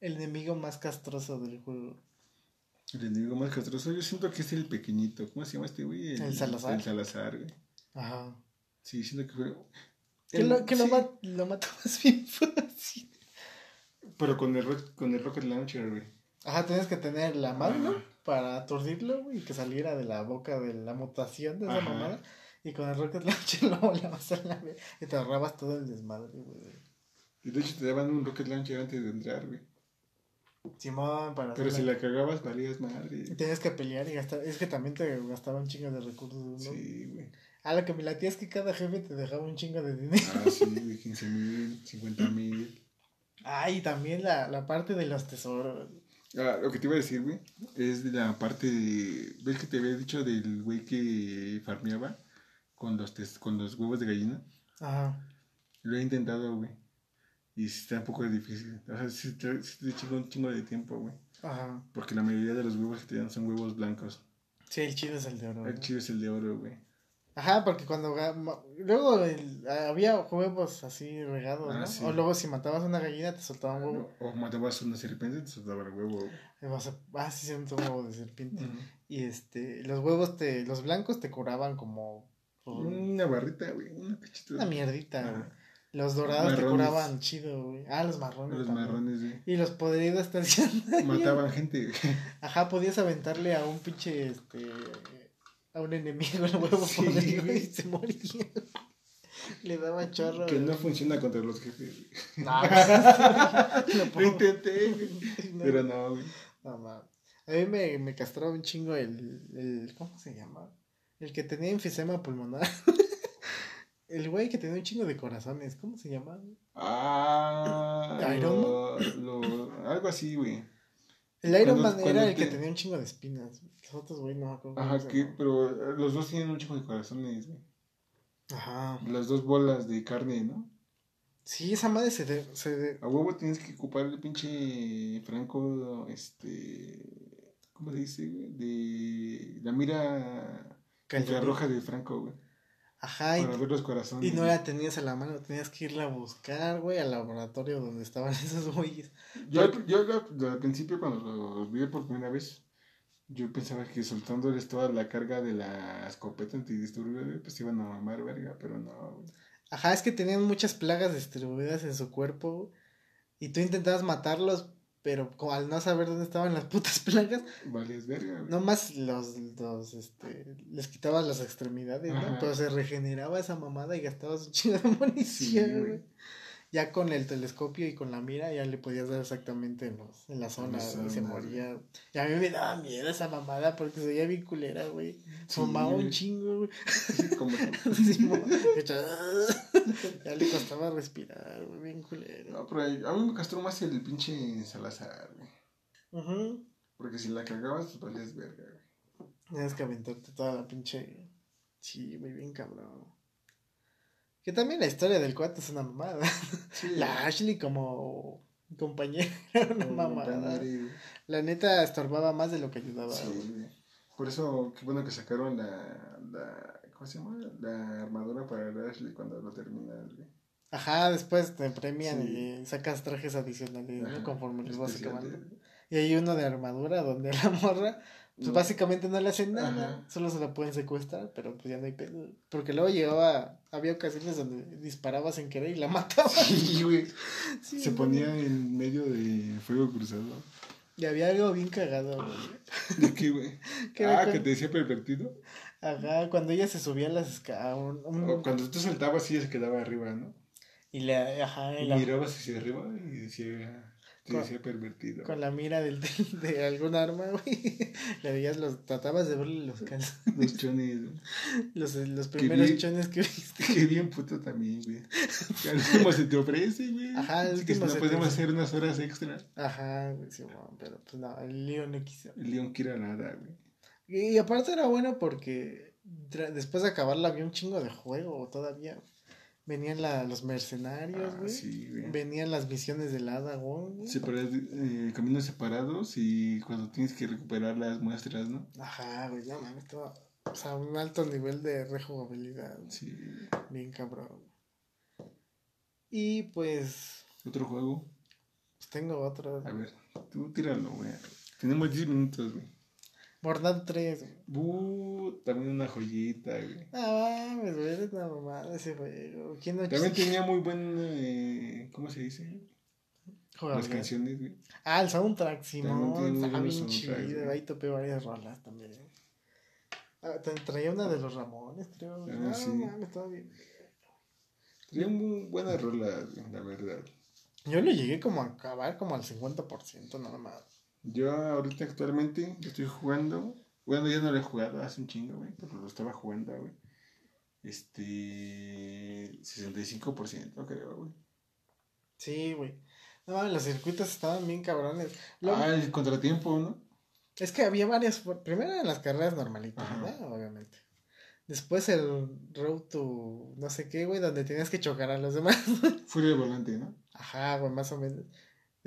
el enemigo más castroso del juego? El enemigo más castroso, yo siento que es el pequeñito. ¿Cómo se llama este güey? El Salazar. El Salazar, güey. Ajá. Sí, siento que fue... Que, el- lo, que lo, sí, lo matabas bien fácil. Pero con el, con el Rocket Launcher, güey. Ajá, tenías que tener la mano para aturdirlo, güey, y que saliera de la boca de la mutación de esa Ajá. mamada. Y con el Rocket Launcher lo volabas a la vez y te ahorrabas todo el desmadre, güey. Y de hecho te daban un rocket launcher antes de entrar, güey. Simón, para Pero si la cagabas, valías madre. Y Tenías que pelear y gastar. Es que también te gastaba un chingo de recursos, ¿no? Sí, güey. A lo que me latía es que cada jefe te dejaba un chingo de dinero. Ah, sí, güey, 15 mil, 50 mil. Ah, y también la, la parte de los tesoros. Ah, lo que te iba a decir, güey, es de la parte de... ¿Ves que te había dicho del güey que farmeaba con los, tes- con los huevos de gallina? Ajá. Lo he intentado, güey. Y está un poco difícil. O sea, sí te, sí te chinga un chingo de tiempo, güey. Ajá. Porque la mayoría de los huevos que te dan son huevos blancos. Sí, el chido es el de oro. El ¿no? chido es el de oro, güey. Ajá, porque cuando... Luego el- había huevos así regados, Ah, ¿no? sí. O luego si matabas una gallina te soltaban un huevo. O matabas una serpiente te soltaba el huevo. a- Ah, sí, se un huevo de serpiente. Y este, los huevos te... Los blancos te curaban como... Una barrita, güey. Una cachita. Una mierdita, güey. Los dorados te curaban chido, güey. Ah, los marrones Los también. marrones, güey. Y los podridos te hacían. Mataban gente, güey. Ajá, podías aventarle a un pinche, este, a un enemigo el huevo Sí, y se moría. Le daba chorro. Que no funciona contra los jefes. No, Lo intenté. No, Pero no, güey. no, mames. A mí me, me castraba un chingo el, el, ¿cómo se llama? El que tenía enfisema pulmonar. el güey que tenía un chingo de corazones, ¿cómo se llama? Ah. ¿Iron lo, lo- algo así, güey. El Iron Man era el que te- tenía un chingo de espinas. Los otros, güey, no me acuerdo. cómo Ajá, que, pero eh, los dos tienen un chico de corazones, güey. Ajá. Las dos bolas de carne, ¿no? Sí, esa madre se, de- se de- A huevo tienes que ocupar el pinche Franco, este. ¿Cómo se dice, güey? De la mira infrarroja de Franco, güey. Ajá, y, los corazones. y no la tenías a la mano, tenías que irla a buscar, güey, al laboratorio donde estaban esos güeyes. Yo, al- yo al- principio, cuando los vi por primera vez, yo pensaba que soltándoles toda la carga de la escopeta antidisturbios, güey, pues iban a mamar verga, pero no, güey. Ajá, es que tenían muchas plagas distribuidas en su cuerpo y tú intentabas matarlos, pero como al no saber dónde estaban las putas plagas, Vales verga, nomás los, los, este, les quitabas las extremidades, ¿no? Pero se regeneraba esa mamada y gastabas un chingo de munición, Sí, güey. Ya con el telescopio y con la mira ya le podías dar exactamente en, los, en la zona y se moría. Y a mí me daba miedo esa mamada porque se veía bien culera, güey. Sí, Fumaba un chingo, güey. Sí, como hecho, ya le costaba respirar, güey, bien culero. No, pero a mí me castró más el pinche Salazar, güey. Ujú. Porque si la cagabas, pues valías verga, güey. Tienes que aventarte toda la pinche. Sí, muy bien cabrón. Que también la historia del cuate es una mamada. Sí, La Ashley como compañera era una mamada. La neta estorbaba más de lo que ayudaba. Sí. Por eso, qué bueno que sacaron la, la. ¿Cómo se llama? La armadura para el Ashley cuando lo terminas, güey. Ajá, después te premian Sí. y sacas trajes adicionales, ¿no? Conforme les vas acabando. Y hay uno de armadura donde la morra, pues No. básicamente no le hacen nada, Ajá. solo se la pueden secuestrar, pero pues ya no hay pedo. Porque luego llegaba, había ocasiones donde disparaba sin querer y la mataba. Sí, güey. Sí, Se ponía en medio de fuego cruzado. Y había algo bien cagado, güey. ¿De qué, güey? Ah, con- que te decía pervertido. Ajá, cuando ella se subía a las escaleras, O cuando tú saltabas, ella se quedaba arriba, ¿no? y le, ajá, y Y la- mirabas hacia arriba y decía, Con- decía pervertido. con la mira del, de algún arma, güey, le veías los, tratabas de verle los calzones, Los chones, güey. los, los Qué primeros bien. chones que viste. Qué bien puto también, güey. Al último se te ofrece, güey. Ajá, Es que si no te podemos hacer unas horas extra. Ajá, güey, sí, bueno, pero pues no, el lío no quiso. El León quiere nada, güey. Y, aparte era bueno porque después de acabarla había un chingo de juego todavía. Venían la, los mercenarios, Ah, güey. sí, güey. Venían las misiones del Hada, güey. Eh, caminos separados y cuando tienes que recuperar las muestras, ¿no? Ajá, güey, no mames, todo- O sea, un alto nivel de rejugabilidad. Sí. Bien cabrón. Y pues, Otro juego. pues tengo otro. A ver, tú tíralo, güey. Tenemos 10 minutos, güey. Borderlands 3. güey. Buh, también una joyita, güey. Ah, mames, güey, es una mamada ese juego. ¿Quién no También tenía muy buen, eh, ¿cómo se dice? Las canciones, güey. Ah, el soundtrack, Simón. Está bien chido. Ahí topé varias rolas también. Ah, traía una de los Ramones, creo. Ah, sí. me estaba bien. Traía muy buenas rolas, la verdad. Yo lo llegué como a acabar como al 50% nada más. Yo ahorita actualmente estoy jugando. Bueno, ya no lo he jugado hace un chingo, güey, pero lo estaba jugando, güey. Este. 65%, creo, güey. Sí, güey. No, los circuitos estaban bien cabrones. Ah, el contratiempo, ¿no? Es que había varias. Primero en las carreras normalitas, ¿no? Obviamente. Después el Road to no sé qué, güey, donde tenías que chocar a los demás. Furia de volante, ¿no? Ajá, güey, más o menos.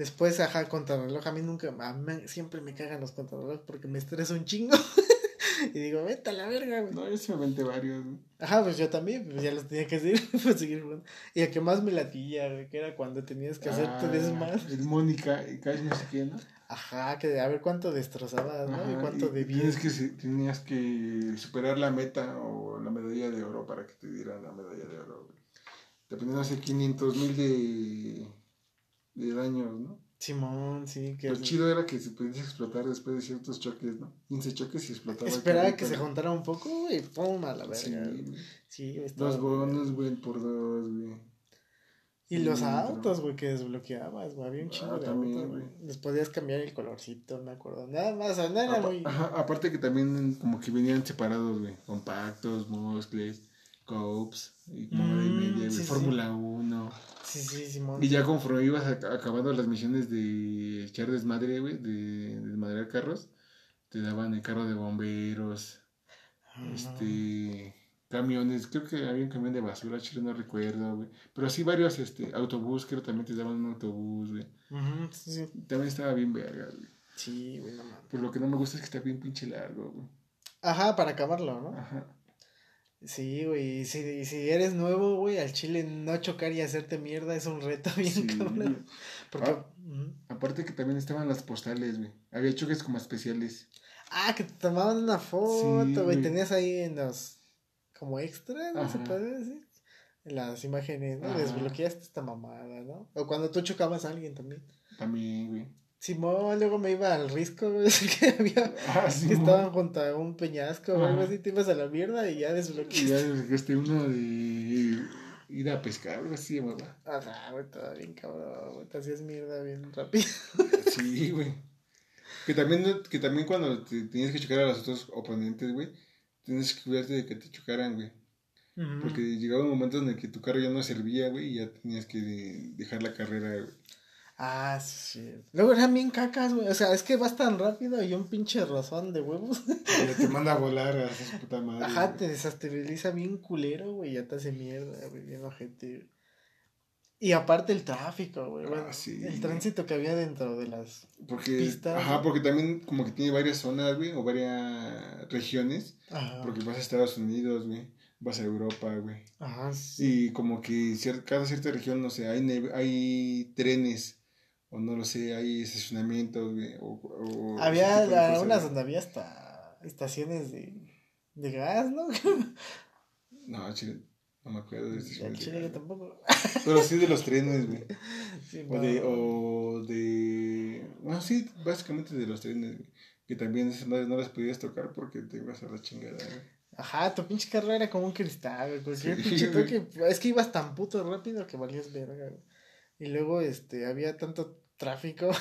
Después, ajá, contrarreloj. A mí nunca, a mí siempre me cagan los contrarreloj porque me estresa un chingo. y digo, vete a la verga, güey. No, yo sí me aventé varios, güey. Ajá, pues yo también, pues ya los tenía que hacer para seguir jugando. Y el que más me latía, güey, que era cuando tenías que hacer ah, tres más. El Mónica, y casi no sé quién, ¿no? Ajá, que a ver cuánto destrozabas, ¿no? y cuánto debías. Tienes que, tenías que superar la meta o la medalla de oro para que te dieran la medalla de oro, güey. Te ponían hace 500 mil de, de daños, ¿no? Simón, sí. Que Lo chido era que se podía explotar después de ciertos choques, ¿no? 15 choques y explotaba. Esperaba que se juntara un poco y pum, a la verga. Sí, sí Dos bonos, güey, por dos, güey. Y los autos, güey, que desbloqueabas, güey. Había un chingo ah, de autos, güey. Les podías cambiar el colorcito, me acuerdo. Nada más, nada era muy. aparte que también como que venían separados, güey. Compactos, muscles, copes, y como de mm, media, güey. Fórmula 1. Sí, sí, Simón. Y ya conforme ibas acabando las misiones de echar desmadre, güey, de desmadrear carros, te daban el carro de bomberos. Este camiones, creo que había un camión de basura, chile, no recuerdo, güey. Pero sí varios, este, autobús, creo también te daban un autobús, güey. sí, También estaba bien verga, güey. Sí, güey, no mames. Pero lo que no me gusta es que está bien pinche largo, güey. Ajá, para acabarlo, ¿no? Ajá. Sí, güey, y si, si eres nuevo, güey, al chile no chocar y hacerte mierda es un reto bien cabrón. Porque... Ah, aparte que también estaban las postales, güey. Había choques como especiales. Ah, que te tomaban una foto, güey. Tenías ahí en los como extra, ¿no? Se puede decir. Las imágenes, ¿no? Desbloqueaste esta mamada, ¿no? O cuando tú chocabas a alguien también. También, güey. Simón, luego me iba al risco, güey, que había, ah, que estaban junto a un peñasco o algo así, te ibas a la mierda y ya desbloqueaste. Y ya desbloqueaste uno de ir a pescar, algo así, mamá. Ajá, güey, todo bien cabrón, güey, te hacías mierda bien rápido. Sí, güey. Que también, que también cuando te tenías que chocar a los otros oponentes, güey, tienes que cuidarte de que te chocaran, güey. Porque llegaba un momento en el que tu carro ya no servía, güey, y ya tenías que dejar la carrera, güey. Ah, sí. Luego eran bien cacas, güey. O sea, es que vas tan rápido y un pinche razón de huevos. te manda a volar a esa puta madre. Ajá, te desestabiliza bien culero, güey. Ya te hace mierda, güey. Bien ojete. Y aparte el tráfico, güey. Ah, sí, el tránsito que había dentro de las porque, pistas. Ajá, porque también como que tiene varias zonas, güey, o varias regiones. Ajá. Porque vas a Estados Unidos, güey. Vas a Europa, güey. Ajá. Sí. Y como que cada cierta región, no sé, hay, hay trenes. O no lo sé, hay estacionamientos, güey. O, había unas donde había hasta estaciones de, de gas, ¿no? no, chile. No me acuerdo de El chile tampoco. Pero sí de los trenes, güey. o, de, o de. Bueno, sí, básicamente de los trenes, güey. Que también esas madres no las podías tocar porque te ibas a la chingada, güey. Ajá, tu pinche carro era como un cristal, güey. pinche toque. Es que ibas tan puto rápido que valías verga, güey. Y luego, este, había tanto tráfico.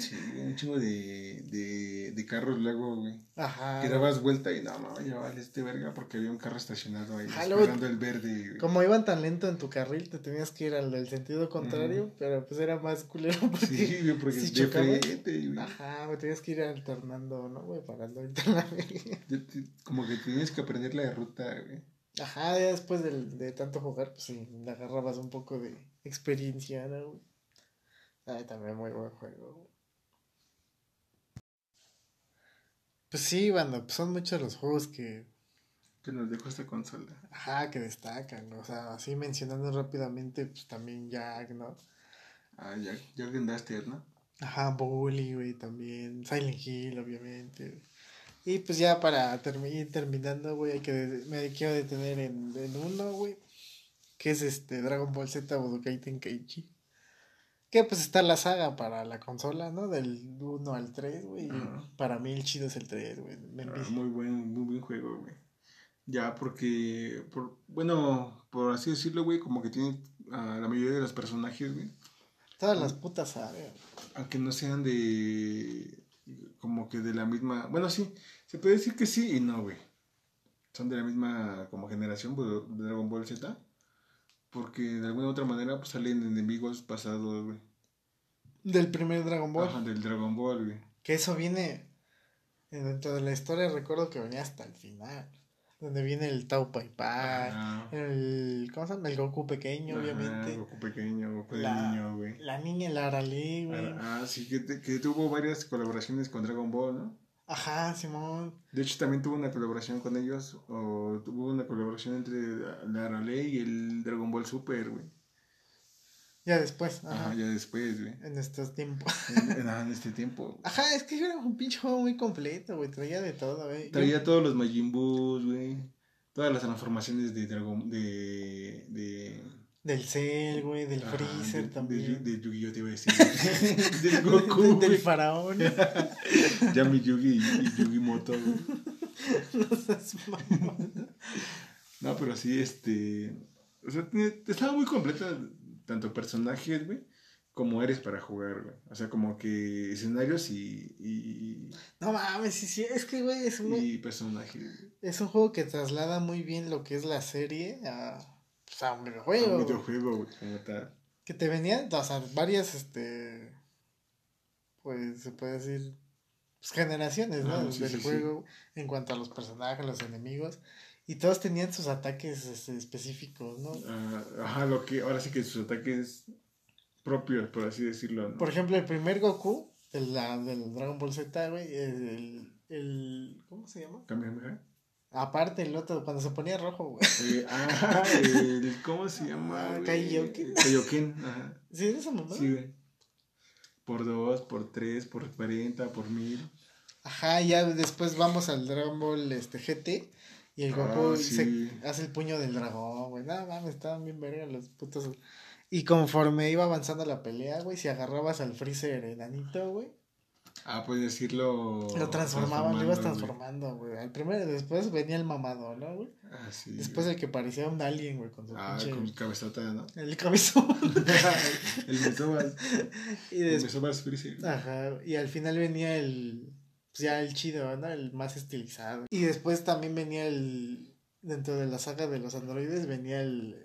Sí, un chingo de, de, de carros luego, güey. Ajá. Que dabas vuelta y no, no, ya vale este verga porque había un carro estacionado ahí esperando el verde. Como iban tan lento en tu carril, te tenías que ir al del sentido contrario, pero pues era más culero porque. Sí, güey, porque si de frente, güey. Ajá, güey, tenías que ir alternando, ¿no, güey? Parando Como que tenías que aprender la ruta, güey. Ajá, ya después de, de tanto jugar, pues sí, le agarrabas un poco de experiencia, ¿no, güey? Ay, también muy buen juego. Pues sí, bueno, pues son muchos los juegos que... Que nos dejó esta consola. Ajá, que destacan, o sea, así mencionando rápidamente, pues también Jack, ¿no? Ah, Jack, Jack Duster, ¿no? Ajá, Bully, güey, también. Silent Hill, obviamente. Y pues ya para terminar terminando, güey, hay que me quiero detener en, en uno, güey. Que es este Dragon Ball Z Budokai Tenkaichi. Que pues está la saga para la consola, ¿no? Del 1 al 3, güey. Para mí el chido es el 3, güey. Ah, muy buen, muy buen juego, güey. Ya, porque, por, bueno, por así decirlo, güey, como que tiene a la mayoría de los personajes, güey, Todas las putas sagas. aunque no sean de, como que de la misma, bueno, sí, se puede decir que sí y no, güey. Son de la misma, como generación pues, de Dragon Ball Z, porque de alguna u otra manera, pues salen enemigos pasados, güey. Del primer Dragon Ball. Ajá, del Dragon Ball, güey. Que eso viene. eh, Dentro de la historia recuerdo que venía hasta el final. Donde viene el Tao Pai Pai. El. ¿Cómo se llama? El Goku pequeño, Ajá, obviamente. Goku pequeño, Goku de La- niño, güey. La niña Lara Lee, güey. Ah, ah, sí, que, que tuvo varias colaboraciones con Dragon Ball, ¿no? Ajá, Simón. De hecho, también tuvo una colaboración con ellos, o tuvo una colaboración entre la Raleigh y el Dragon Ball Super, güey. Ya después. Ajá. Ajá, ya después, güey. En estos tiempos. En, en- este tiempo. Ajá, es que era un pinche juego muy completo, güey. Traía de todo, güey. Yo- Traía todos los Majin Buus, güey. Todas las transformaciones de Dragon... de... de Del Cell, güey. Del ajá, Freezer de- también. De, de Yu-Gi-Oh! te iba a decir. del Goku, del faraón. Yami Yugi y, Yugi Moto, güey. no seas mamón. No, pero sí, este. O sea, estaba muy completa, tanto personajes, güey, como eres para jugar, güey. O sea, como que escenarios y. y, No mames, sí, sí. Es que, güey, es un, y personajes. güey. es un juego que traslada muy bien lo que es la serie a, pues, a un Un videojuego. güey. videojuego, güey, como tal. Que te venían, o sea, varias, este. Pues se puede decir. Pues, generaciones, ¿no? Ah, sí, Del sí, sí. juego en cuanto a los personajes, los enemigos. Y todos tenían sus ataques este, específicos, ¿no? Ah, ajá, lo que. Ahora sí que sus ataques propios, por así decirlo, ¿no? Por ejemplo, el primer Goku del, la, del Dragon Ball Z, güey, el, el. ¿Cómo se llama? Kamehameha. Aparte, el otro, cuando se ponía rojo, güey. Eh, ah, el. ¿Cómo se llama? Ah? Kaioken. Kaioken, ajá. ¿Sí es esa mamá? Sí, güey. Por dos, por tres, por cuarenta, por mil. Ajá, ya después vamos al Dragon Ball este, GT. Y el Goku Ah, se sí. hace el puño del dragón, güey. Nada mames, estaban bien verga los putos. Y conforme iba avanzando la pelea, güey, si agarrabas al Freezer enanito, güey, Ah, puedes decirlo. lo transformaban, lo ibas transformando, güey. Al primero, después venía el mamado, ¿no, güey? Ah, sí. Después güey. el que parecía un alien, güey, con su Ah, pinche. con cabezota, ¿no? El cabezón. el Mesobas. y El. Mesobas. Ajá, y al final venía el. Pues ya el chido, ¿no? El más estilizado. Y después también venía el. Dentro de la saga de los androides venía el.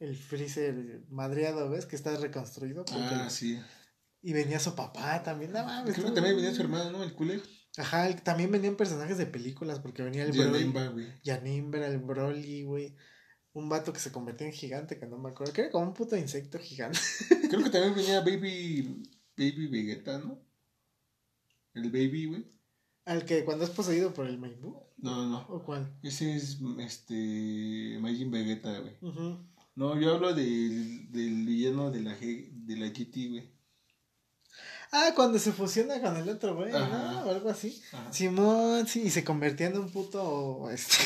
El Freezer madreado, ¿ves? Que está reconstruido. Ah, sí. Y venía su papá también. No mames. Creo que también venía su hermano, ¿no? El Cooler. Ajá, el- también venían personajes de películas porque venía el Broly. Yanimber, el Broly, güey. Un vato que se convirtió en gigante, que no me acuerdo. Que era como un puto insecto gigante. Creo que también venía Baby. Baby Vegeta, ¿no? El Baby, güey. Al que cuando es poseído por el Maibu. No, no, no. ¿O cuál? Ese es este. Majin Vegeta, güey. Ujú. No, yo hablo del, del villano de la, G, de la GT, güey. Ah, cuando se fusiona con el otro, güey. ¿no? O algo así. Ajá. Simón, sí, y se convertía en un puto. Este.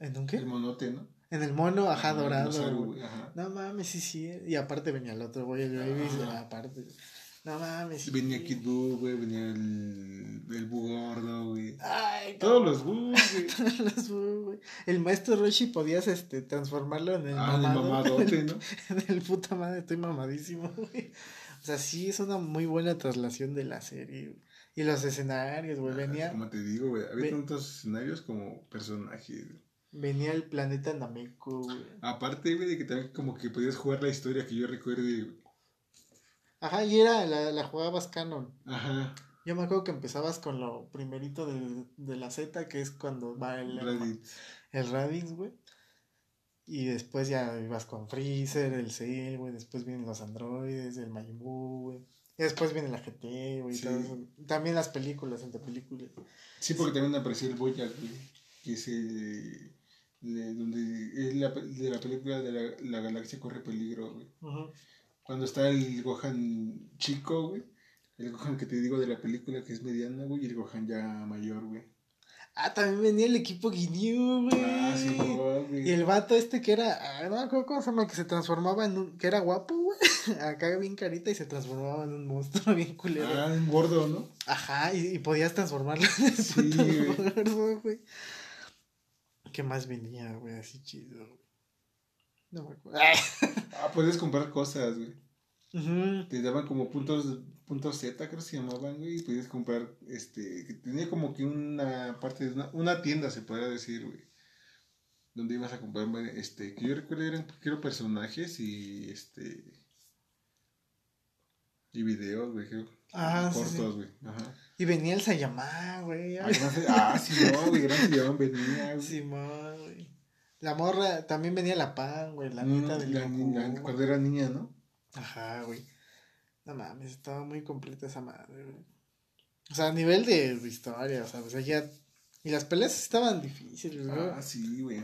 ¿En un qué? El monote, ¿no? En el mono, ajá, el dorado. Osaru, güey. güey. Ajá. No mames, sí, sí. Y aparte venía el otro, güey, el baby. Aparte. No mames. sí. Venía Kid Buu, güey, venía el, el Buu gordo, güey. Ay, Todos los Buu, güey. Todos los bu, güey. El maestro Roshi podías este, transformarlo en el Ah, el mamado. mamadote, ¿no? En el puta madre, estoy mamadísimo, güey. O sea, sí, es una muy buena traslación de la serie. Y los escenarios, güey. Venía, Como te digo, güey, había Ve- tantos escenarios como personajes. venía el planeta Nameku, güey. Aparte, güey, de que también como que podías jugar la historia que yo recuerde. güey. Ajá, y era, la, la jugabas canon. Ajá, Yo me acuerdo que empezabas con lo primerito de, de la Z, que es cuando va el, Reddit. el Radix, güey. Y después ya ibas con Freezer, el Cell, güey. Después vienen los androides, el Majin güey. Y después viene la GT, güey. y Sí. todo eso. También las películas, entre películas. Sí, porque también apareció el Boyac, güey, que es el... de- donde es la, de la película de la, la galaxia corre peligro, güey. Cuando está el Gohan chico, güey. El Gohan que te digo de la película que es mediano, güey. Y el Gohan ya mayor, güey. Ah, también venía el equipo Guineo, güey. Ah, sí, güey. Y el vato este que era, ah, no me acuerdo cómo se llama, que se transformaba en un, que era guapo, güey. Acá bien carita y se transformaba en un monstruo bien culero. Ah, en gordo, ¿no? Ajá, y, y podías transformarlo en Sí, gordo, güey. ¿Qué más venía, güey? Así chido. güey? No me acuerdo. Ah, podías comprar cosas, güey. Ujú. Te daban como puntos, puntos Z, creo que se llamaban, güey, y podías comprar, este, que tenía como que una parte de una, una tienda, se podría decir, güey, donde ibas a comprar, este, que yo recuerdo eran, creo, personajes y, este, y videos, güey, creo, Ah, sí, cortos, güey, ajá. Y venía el Sayamán, güey. Ah, ah, sí, no, güey, gran Sayamán venía, güey. Simón, güey. La morra, también venía la pan, güey, la Mm, neta del la güey. cuando era niña, ¿no? Ajá, güey. No mames, estaba muy completa esa madre, güey. O sea, a nivel de historia, o sea, sea, ya... Y las peleas estaban difíciles, güey. Ah, sí, güey.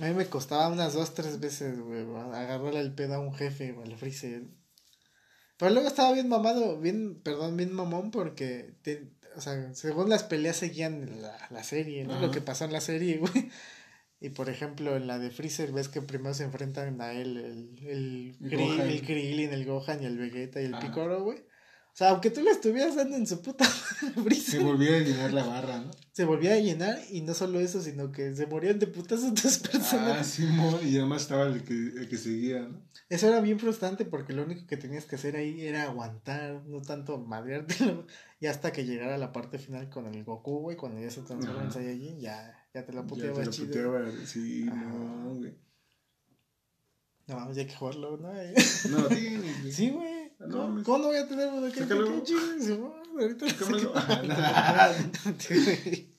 A mí me costaba unas dos, tres veces, güey, agarrarle el pedo a un jefe, güey, al Freezer. Pero luego estaba bien mamado, bien, perdón, bien mamón, porque, te- o sea, según las peleas seguían la, la serie, ¿no? Lo que pasó en la serie, güey. Y por ejemplo, en la de Freezer, ves que primero se enfrentan a él, el, el, Gohan. el Krillin, el Gohan y el Vegeta y el Ajá. Piccolo, güey. O sea, aunque tú le estuvieras dando en su puta Se Freezer, volvía a llenar la barra, ¿no? se volvía a llenar y no solo eso, sino que se morían de putas otras Ah, personas. sí, mo, y además estaba el que, el que seguía, ¿no? Eso era bien frustrante porque lo único que tenías que hacer ahí era aguantar, no tanto madreártelo. Y hasta que llegara la parte final con el Goku, güey, cuando ya se transforma en. Saiyajin, ya, ya te la Ya puteaba te lo chido. puteaba, sí, Ajá. no, güey. No mames, ya hay que jugarlo, ¿no? No güey. sí, güey. No, ¿Cómo, mames. ¿Cómo no voy a tener uno que ahorita lo. Sí.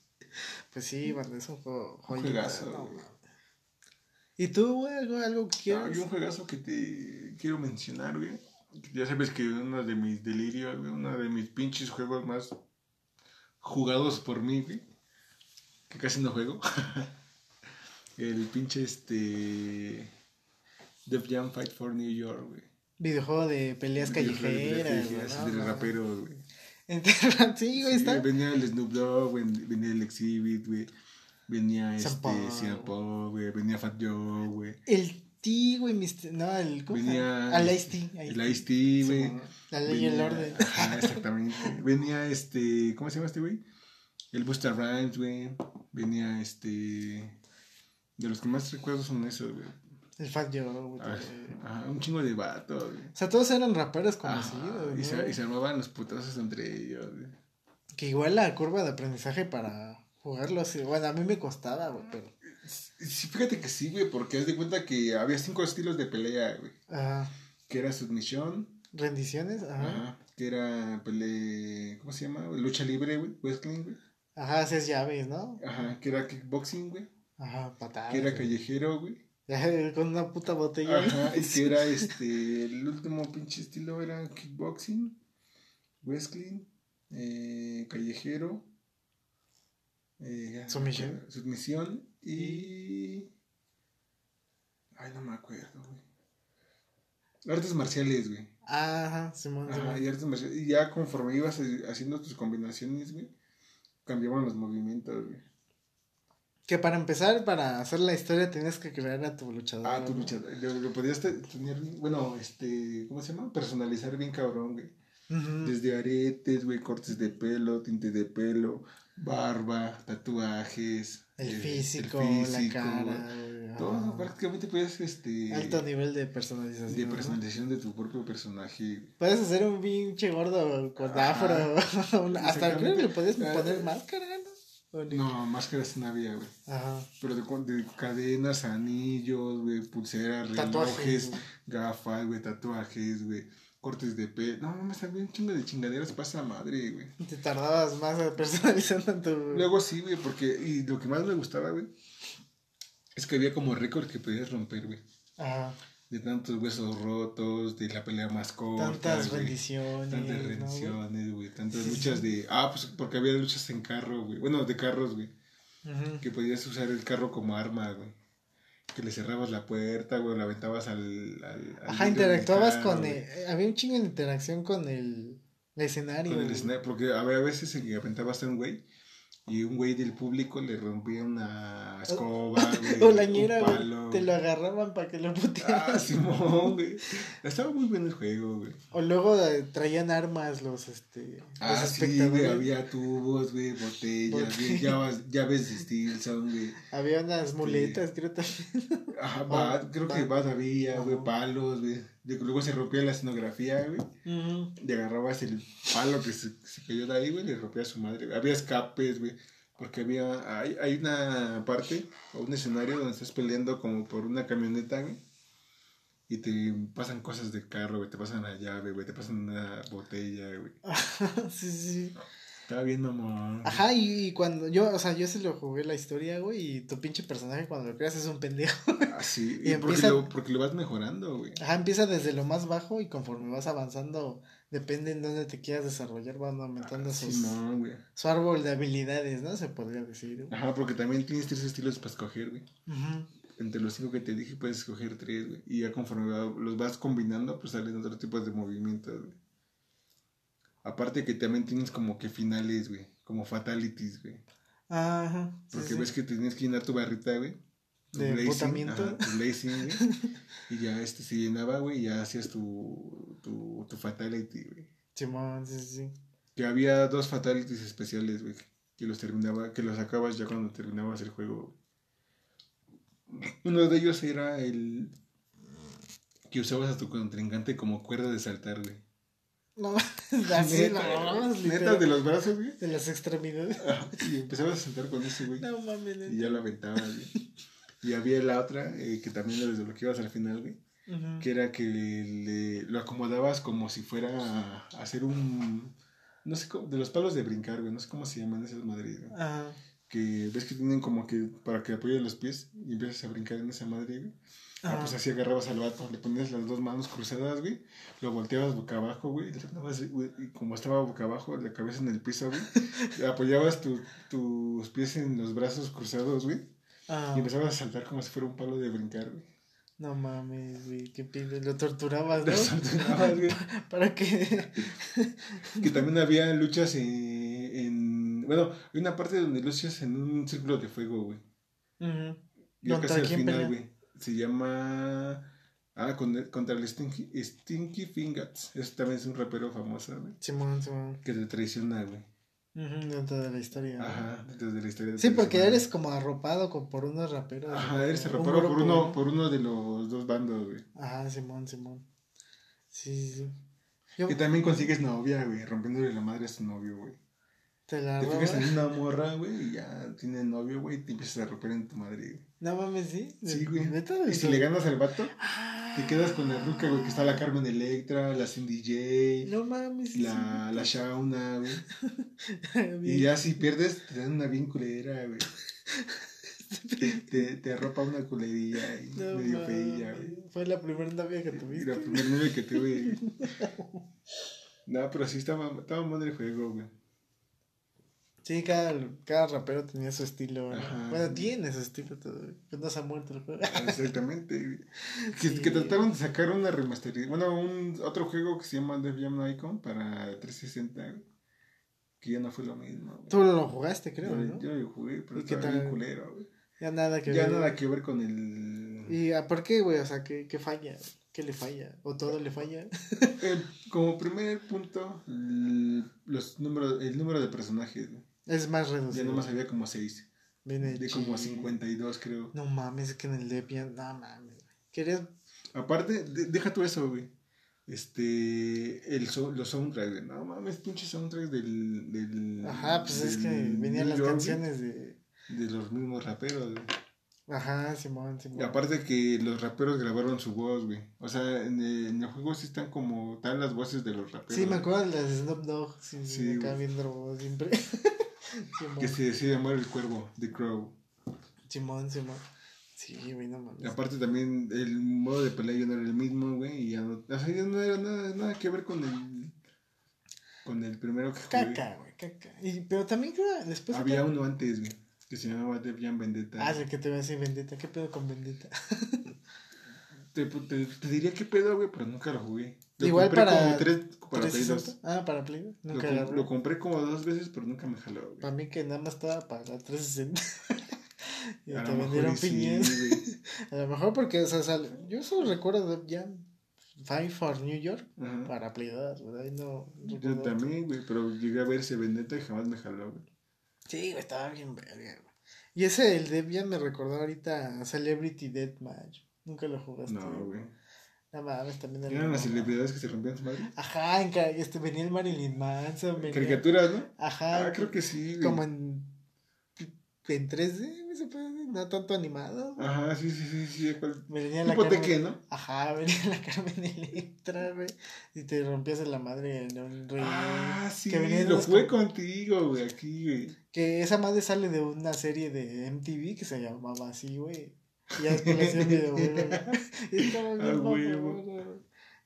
Pues sí, man, es un juego Un joyita, juegazo, no güey. ¿Y tú, güey, algo, algo que quieras? y un juegazo que te quiero mencionar, güey. Ya sabes que uno de mis delirios, güey, uno de mis pinches juegos más jugados por mí, güey. Que casi no juego. El pinche este. Def Jam Fight for New York, güey. Videojuego de peleas callejeras, de mames. raperos, güey. Sí, güey, Sí, está. venía el Snoop Dogg, ven- venía el Exhibit, güey. Venía Sean este, Paul, güey. Venía Fat Joe, güey. El T, güey, Mr. No, el. ¿Cómo Venía? Al Ice-T. El Ice-T, güey. La ley y el orden. Ajá, exactamente. Venía este. ¿Cómo se llama este güey? El Busta Rhymes, güey. Venía este. De los que más recuerdo son esos, güey. El Fat Joe, güey. Ah, también. Ajá, un chingo de vatos, güey. O sea, todos eran raperos conocidos. y, se, ¿no? y se armaban los putazos entre ellos, güey. Que igual la curva de aprendizaje para jugarlo así. Bueno, a mí me costaba, güey, pero. Sí, fíjate que sí, güey, porque haz de cuenta que había cinco estilos de pelea, güey. Ajá. Que era submisión, Rendiciones, ajá. ajá, que era pele... ¿Cómo se llama? güey? Lucha libre, güey, wrestling, güey. Ajá, haces llaves, ¿no? Ajá, que era kickboxing, güey. Ajá, patadas. Que era callejero, güey. Con una puta botella. Ajá, y que era este, el último pinche estilo era kickboxing, wrestling, eh, callejero, eh, Sumisión. sumisión y... Ay, no me acuerdo, güey. Artes marciales, güey. Ajá, Simón, Ajá, y artes marciales. Y ya conforme ibas eh, haciendo tus combinaciones, güey, cambiaban los movimientos, güey. Que para empezar, para hacer la historia, tenías que crear a tu luchador. Ah, tu ¿no? luchador. Lo, lo podías te- tener, bien- bueno, este, ¿cómo se llama? Personalizar bien cabrón, güey. Desde aretes, güey, cortes de pelo, tinte de pelo, barba, tatuajes. El eh, físico, el la cara. Todo, prácticamente puedes, este... Alto nivel de personalización. de ¿no? personalización de tu propio personaje. Puedes hacer un pinche gordo con afro. Hasta creo que le puedes Ah, poner eh. máscara, ¿no? No, máscaras no había, güey. Ajá. Pero de, de cadenas, anillos, güey, pulseras, Tatuajes. relojes, gafas, güey, tatuajes, güey, cortes de pelo. No, mames, había un chingo de chingaderas pasa madre, güey. Te tardabas más personalizando tu. Luego sí, güey, porque, y lo que más me gustaba, güey, es que había como récord que podías romper, güey. Ajá. De tantos huesos rotos, de la pelea más corta. Tantas güey. rendiciones. Tantas ¿no, güey? rendiciones, güey. Tantas Sí, luchas sí. de. Ah, pues porque había luchas en carro, güey. Bueno, de carros, güey. Ujú. Que podías usar el carro como arma, güey. Que le cerrabas la puerta, güey, la aventabas al. al- al Ajá, interactuabas con el. Había un chingo de interacción con el, el escenario. Con el escenario, porque había a veces en que aventabas a un güey. Y un güey del público le rompía una escoba, güey. O la ñera, un güey. Te lo agarraban para que lo putearas. Ah, Simón, güey. Estaba muy bueno el juego, güey. O luego eh, traían armas los, este, Ah, los sí, güey, había tubos, güey, botellas, Botellas. güey, llaves, llaves de Stilson, güey. Había unas muletas, creo también. Ajá, bat, creo que bat había, güey, palos, güey. De que Luego se rompía la escenografía, güey. Ujú. Y agarrabas el palo que se, se cayó de ahí, güey, le rompía a su madre. güey. Había escapes, güey. Porque había, hay, hay una parte o un escenario donde estás peleando como por una camioneta, güey. Y te pasan cosas de carro, güey. Te pasan la llave, güey. Te pasan una botella, güey. sí, sí. Estaba bien, mamón. Ajá, y, y cuando yo, o sea, yo se lo jugué la historia, güey, y tu pinche personaje cuando lo creas es un pendejo. Así, Y y porque, empieza- lo, porque lo vas mejorando, güey. Ajá, empieza desde lo más bajo y conforme vas avanzando, depende en dónde te quieras desarrollar, van aumentando sus, Simón, güey. su árbol de habilidades, ¿no? Se podría decir. güey. Ajá, porque también tienes tres estilos para escoger, güey. Ujú. Entre los cinco que te dije puedes escoger tres, güey. Y ya conforme los vas combinando, pues salen otros tipos de movimientos, güey. Aparte que también tienes como que finales, güey. Como fatalities, güey. Ajá. sí, Porque sí. ves que tienes que llenar tu barrita, güey. De blazing, ajá, tu blazing, güey. y ya este se llenaba, güey, y ya hacías tu, tu, tu fatality, güey. Simón, sí, sí, sí. Que había dos fatalities especiales, güey. Que los terminaba, que los sacabas ya cuando terminabas el juego. Uno de ellos era el que usabas a tu contrincante como cuerda de saltar, güey. No, así, no, mames, neta de los brazos, güey. De las extremidades. Ajá, Y empezabas a saltar con ese, güey. No mames, neta. Y ya lo aventabas, güey. Y había la otra, eh, que también lo desbloqueabas al final, güey. Que era que le, lo acomodabas como si fuera a hacer un... No sé cómo, de los palos de brincar, güey. No sé cómo se llaman esas madres, güey. Ajá. Que ves que tienen como que para que apoyen los pies y empiezas a brincar en esa madre, güey. Ah, pues así agarrabas al vato, le ponías las dos manos cruzadas, güey, lo volteabas boca abajo, güey, y como estaba boca abajo, la cabeza en el piso, güey, apoyabas tu- tus pies en los brazos cruzados, güey, Ajá. y empezabas a saltar como si fuera un palo de brincar, güey. No mames, güey, qué pide. Lo torturabas, ¿no? Lo soltabas, güey. Para que. Que también había luchas en- Bueno, hay una parte donde luchas en un círculo de fuego, güey. Ujú. Ya ¿Contra casi al final, güey. Se llama. Ah, con- contra el Stinky, Stinky Fingers. Ese también es un rapero famoso, güey. Simón, Simón. Que te traiciona, güey. Ujú, Dentro de la historia. Ajá, desde la historia de Sí, porque eres como arropado con, por unos raperos. Ajá, eres Un arropado por grupo, uno, ¿no? por uno de los dos bandos, güey. Ajá, Simón, Simón. Sí, sí, sí. Yo Que también consigues novia, güey, rompiéndole la madre a tu novio, güey. Te la Te fijas en una morra, güey, y ya tiene novio, güey, y te empiezas a romper en tu madre, güey. No mames, sí. Sí, güey. ¿Neta? Y si le ganas al vato, Ah, te quedas con la ruca, güey, que está la Carmen Electra, la Cindy J, No mames. sí, la, la Shauna, güey. Y ya si pierdes, te dan una bien culera, güey. Te, te, te arropa una culerilla y No medio feilla, güey. Fue la primera novia que tuviste. la primera novia que tuve. No, pero sí estaba, estaba madre el juego, güey. Sí, cada, cada rapero tenía su estilo. Bueno, tiene su estilo. Que no se ha muerto el juego. Exactamente, güey. Que, Sí. que trataron de sacar una remasterización. Bueno, un otro juego que se llama Def Jam Icon para 360, güey. Que ya no fue lo mismo. güey. Tú lo jugaste, creo, yo, ¿no? yo lo jugué, pero ¿Y qué estaba bien culero, güey. Ya nada que Ya ver. nada que ver con el. ¿Y ah, por qué, güey? O sea, ¿qué, qué falla? ¿Qué le falla? ¿O todo le falla? Eh, como primer punto, los números, el número de personajes. güey. Es más Ya reducido. nomás había como 6. Viene De como chi- 52, creo. No mames, es que en el Debian, no mames. Querías. Aparte, de- deja tú eso, güey. Este. El, so- los soundtracks, güey. No mames, pinches soundtracks del. del Ajá, pues es que venían las York, canciones de. De los mismos raperos, güey. Ajá, Simón, Y Simón. aparte que los raperos grabaron su voz, güey. O sea, en el, en el juego sí están como. Están las voces de los raperos. Sí, me acuerdo de las Snoop Dogg. Sí, sí, acá viendo siempre. Simón, Que se decide llamar el cuervo, The Crow. Simón, Simón. Sí, güey, no mames. Y aparte también el modo de pelea ya no era el mismo, güey, y ya no, o sea, ya no era nada, nada que ver con el con el primero que jugué. Caca, güey, caca. Y, pero también creo después. Había uno antes, güey, que se llamaba Def Jam Vendetta. Ah, el que te voy a decir Vendetta. ¿Qué pedo con Vendetta? te, te, te diría qué pedo, güey, pero nunca lo jugué. Lo Igual para como tres, para Play 360. 2. Ah, para Play 2. Lo, Nunca lo compré como dos veces, pero nunca me jaló, güey. Para mí que nada más estaba para la 360. y A te vendieron sí, piñas. A lo mejor porque, o sea, sale- yo solo recuerdo ya Five for New York Ajá. para Play 2, ¿verdad? Y no, Yo también, güey, pero llegué a ver ese Vendetta y jamás me jaló, güey. Sí, güey, estaba bien verga, güey. Y ese, el Debian, me recordó ahorita a Celebrity Deathmatch. Nunca lo jugaste. No, güey. No mames, también era ¿Eran las celebridades que se rompían su madre? Ajá, en este, venía el Marilyn Manson. Venía... Caricaturas, ¿no? Ajá. Ah, creo que sí, güey. Como en, en 3D, güey, se puede decir, no tanto animado. güey. Ajá, sí, sí, sí, sí. ¿cuál? Venía la Carmen- Tekken, ¿no? Ajá, venía la Carmen Electra, güey. Y te rompías en la madre en un rey. Ah, sí, que venía lo com- contigo, güey, aquí, güey. Que esa madre sale de una serie de MTV que se llamaba así, güey. Y ya después le hacían videojuego, güey. Y estaba bien Ah, güey.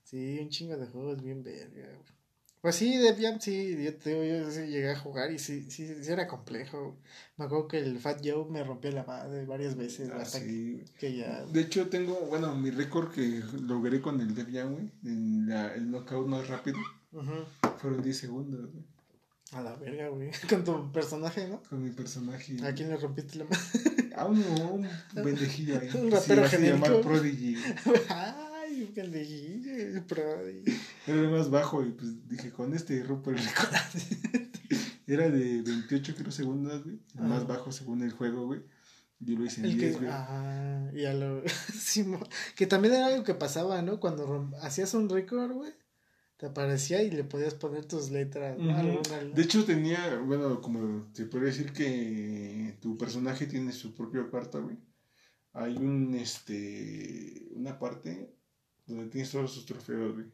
Sí, un chingo de juegos bien verga, güey. Pues sí, Debian sí, yo te digo, yo sí llegué a jugar y sí, sí, sí era complejo. Me acuerdo que el Fat Joe me rompió la madre varias veces Ah, hasta sí, güey. que ya... De hecho, tengo, bueno, mi récord que logré con el Debian, güey, en la, el knockout más rápido, Ujú. fueron 10 segundos, güey, A la verga, güey. Con tu personaje, ¿no? con mi personaje. ¿A quién le rompiste la madre? A un, un pendejillo ahí. Un rapero sí, genérico. Prodigy. güey. Ay, un pendejillo, Prodi. Era el más bajo y pues dije, con este rompo el récord. Era de 28 creo segundos, güey. El más Ah. bajo según el juego, güey. Yo lo hice en El 10, que, güey. ajá, y a lo, que también era algo que pasaba, ¿no? Cuando hacías un récord, güey, te aparecía y le podías poner tus letras. Alguna- De hecho tenía, bueno, como te podría decir que tu personaje tiene su propio cuarto, güey. Hay un, este, una parte donde tienes todos sus trofeos, güey.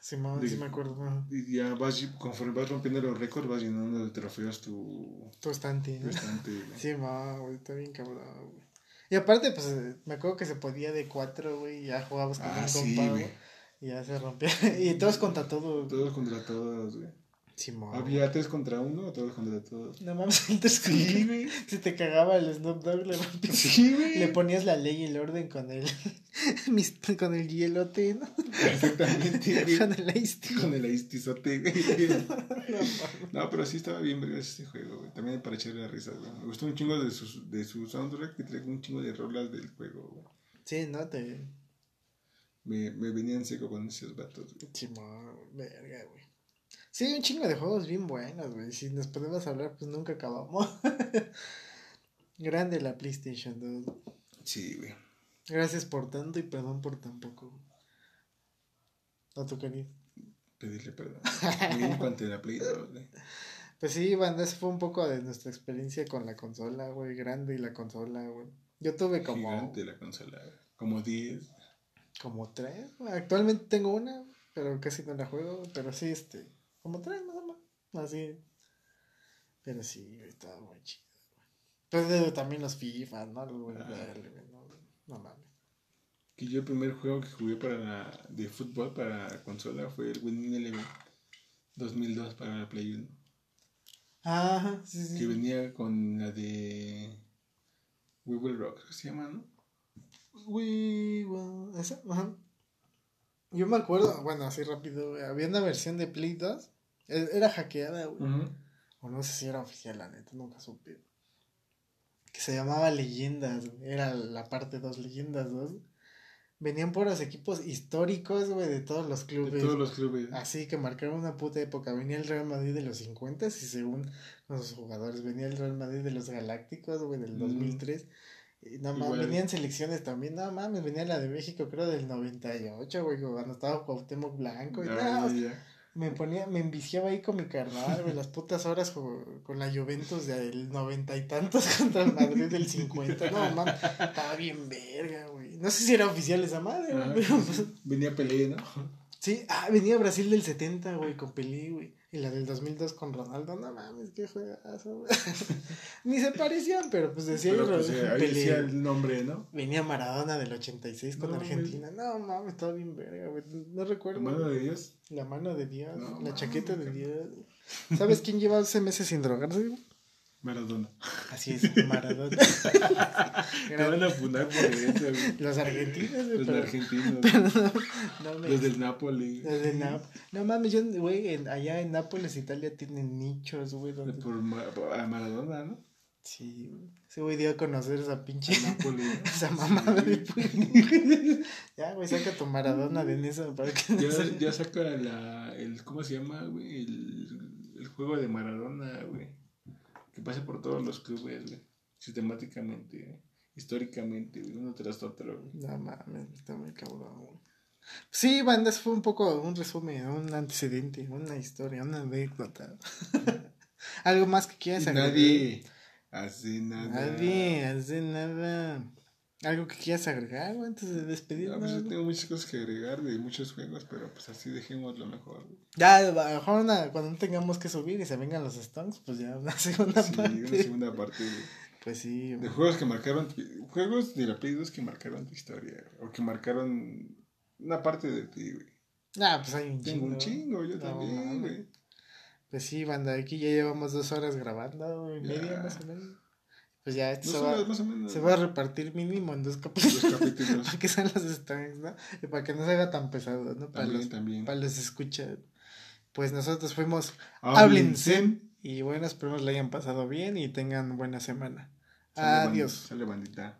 Simón, de- sí me acuerdo, ¿no? Y ya vas, conforme vas rompiendo los récords, vas llenando de trofeos tu, Tu estante, tu estante, güey. Sí, ma, güey, está bien cabrón, güey. Y aparte, pues, me acuerdo que se podía de cuatro, güey, y ya jugabas con Ah, un sí, compa, güey. Y ya se rompía. y todos contra todos. Todos contra todos, güey. Simón. Había tres contra uno o todos contra todos. No mames, el tres Sí, güey. Si te cagaba el Snoop Dogg, le rompías. Sí, güey. Le ponías la ley y el orden con el, con el hielote, ¿no? Güey. Con el ice. Con el aistizote, güey. No, pero sí estaba bien vergas ese juego, güey. También para echarle la risa, güey. Me gustó un chingo de su, de su soundtrack que trae un chingo de rolas del juego, güey. Sí, no te. Me, me venían seco con esos vatos, güey. Simón, verga, güey. Sí, hay un chingo de juegos bien buenos, güey. Si nos podemos hablar, pues nunca acabamos. Grande la PlayStation 2. Sí, güey. Gracias por tanto y perdón por tan poco. A tu querido. Pedirle perdón. En cuanto a la Play 2, güey. Pues sí, banda, eso fue un poco de nuestra experiencia con la consola, güey. Grande y la consola, güey. Yo tuve como. Gigante la consola, güey. Como 10. Como tres. Actualmente tengo una, pero casi no la juego. Pero sí, este. Como tres más o menos. Así. Pero sí, estaba muy chido. Pues de- también los FIFA, ¿no? Los Ah. no, no mames. Que yo el primer juego que jugué para la, de fútbol para la consola fue el Winning Eleven 2002 para la Play 1. Ajá, sí, sí. Que venía con la de We Will Rock, se llama, ¿no? We will- ¿Esa? Ajá. Yo me acuerdo, bueno, así rápido, güey, había una versión de Play 2. e- Era hackeada, güey. O no sé si era oficial, la neta, nunca supe. Que se llamaba Leyendas, güey. Era la parte 2, Leyendas 2. Venían puros equipos históricos, güey, de todos los De clubes. todos los clubes. Así que marcaron una puta época. Venía el Real Madrid de los 50 y según con sus jugadores, venía el Real Madrid de los Galácticos, güey, del Mm. 2003. Y nada más, Igual. venían selecciones también, no mames, venía la de México, creo, del 98, güey, cuando estaba Cuauhtémoc Blanco. Y Ah, nada, ya, me ponía, me enviciaba ahí con mi carnal, güey, las putas horas con, con la Juventus del noventa y tantos contra el Madrid del 50. No, mames, estaba bien verga, güey. No sé si era oficial esa madre, güey, Ajá. pero pues, Venía Pelé, ¿no? Sí, ah, venía Brasil del 70, güey, con Pelé, güey. Y la del 2002 con Ronaldo, no mames, qué juegazo. Ni se parecían, pero pues decía Pero Ro- pues, eh, ahí decía el nombre, ¿no? Venía Maradona del 86 con No, Argentina. No mames, estaba bien verga, güey. No recuerdo. Mano de Dios. La mano de Dios, No, la mames, chaqueta de. Dios. ¿Sabes quién lleva 11 meses sin drogarse? Maradona. Así es, Maradona. Te van a fundar por eso, güey. Los argentinos, güey. Los pero- argentinos. pero no, no me- Los del Napoli. los de Nap- No mames, yo, güey, en- allá en Nápoles, Italia, tienen nichos, güey. donde- Por por- a Maradona, ¿no? Sí, güey. Ese güey dio a conocer esa pinche. Napoli. ¿no? Esa mamada de puño. Ya, güey, saca tu Maradona de eso para que no Ya, se- ya saca la, el, ¿cómo se llama, güey? El, el juego de Maradona, güey. Que pasa por todos los clubes, güey. Sistemáticamente, históricamente, güey. Uno tras otro, güey. No mames, está muy cabrón. güey. Sí, banda, eso fue un poco un resumen, un antecedente, una historia, una anécdota. Algo más que quieras agregar? Nadie hace nada. Nadie hace nada. Algo que quieras agregar güey, antes de No, despedirnos. pues yo tengo muchas cosas que agregar de muchos juegos, pero pues así dejemos lo mejor. Ya, a lo mejor una- cuando no tengamos que subir y se vengan los Stones, pues ya una segunda Sí, parte. una segunda parte güey. Pues sí, de juegos que marcaron, juegos de rápidos que marcaron tu historia, o que marcaron una parte de ti, güey. Ah, pues hay un Tengo chingo. un chingo, yo No también, güey. Pues sí, banda, aquí ya llevamos dos horas grabando, güey, media más o menos. Pues ya esto se va, horas más o menos. se va a repartir mínimo en dos capítulos. Dos capítulos. para que sean los ¿no? Y para que no se haga tan pesado, ¿no? Para los, también. para los escuchas. Pues nosotros fuimos Háblense. Y bueno, esperemos le hayan pasado bien y tengan buena semana. Sale, Adiós. Sale bandita.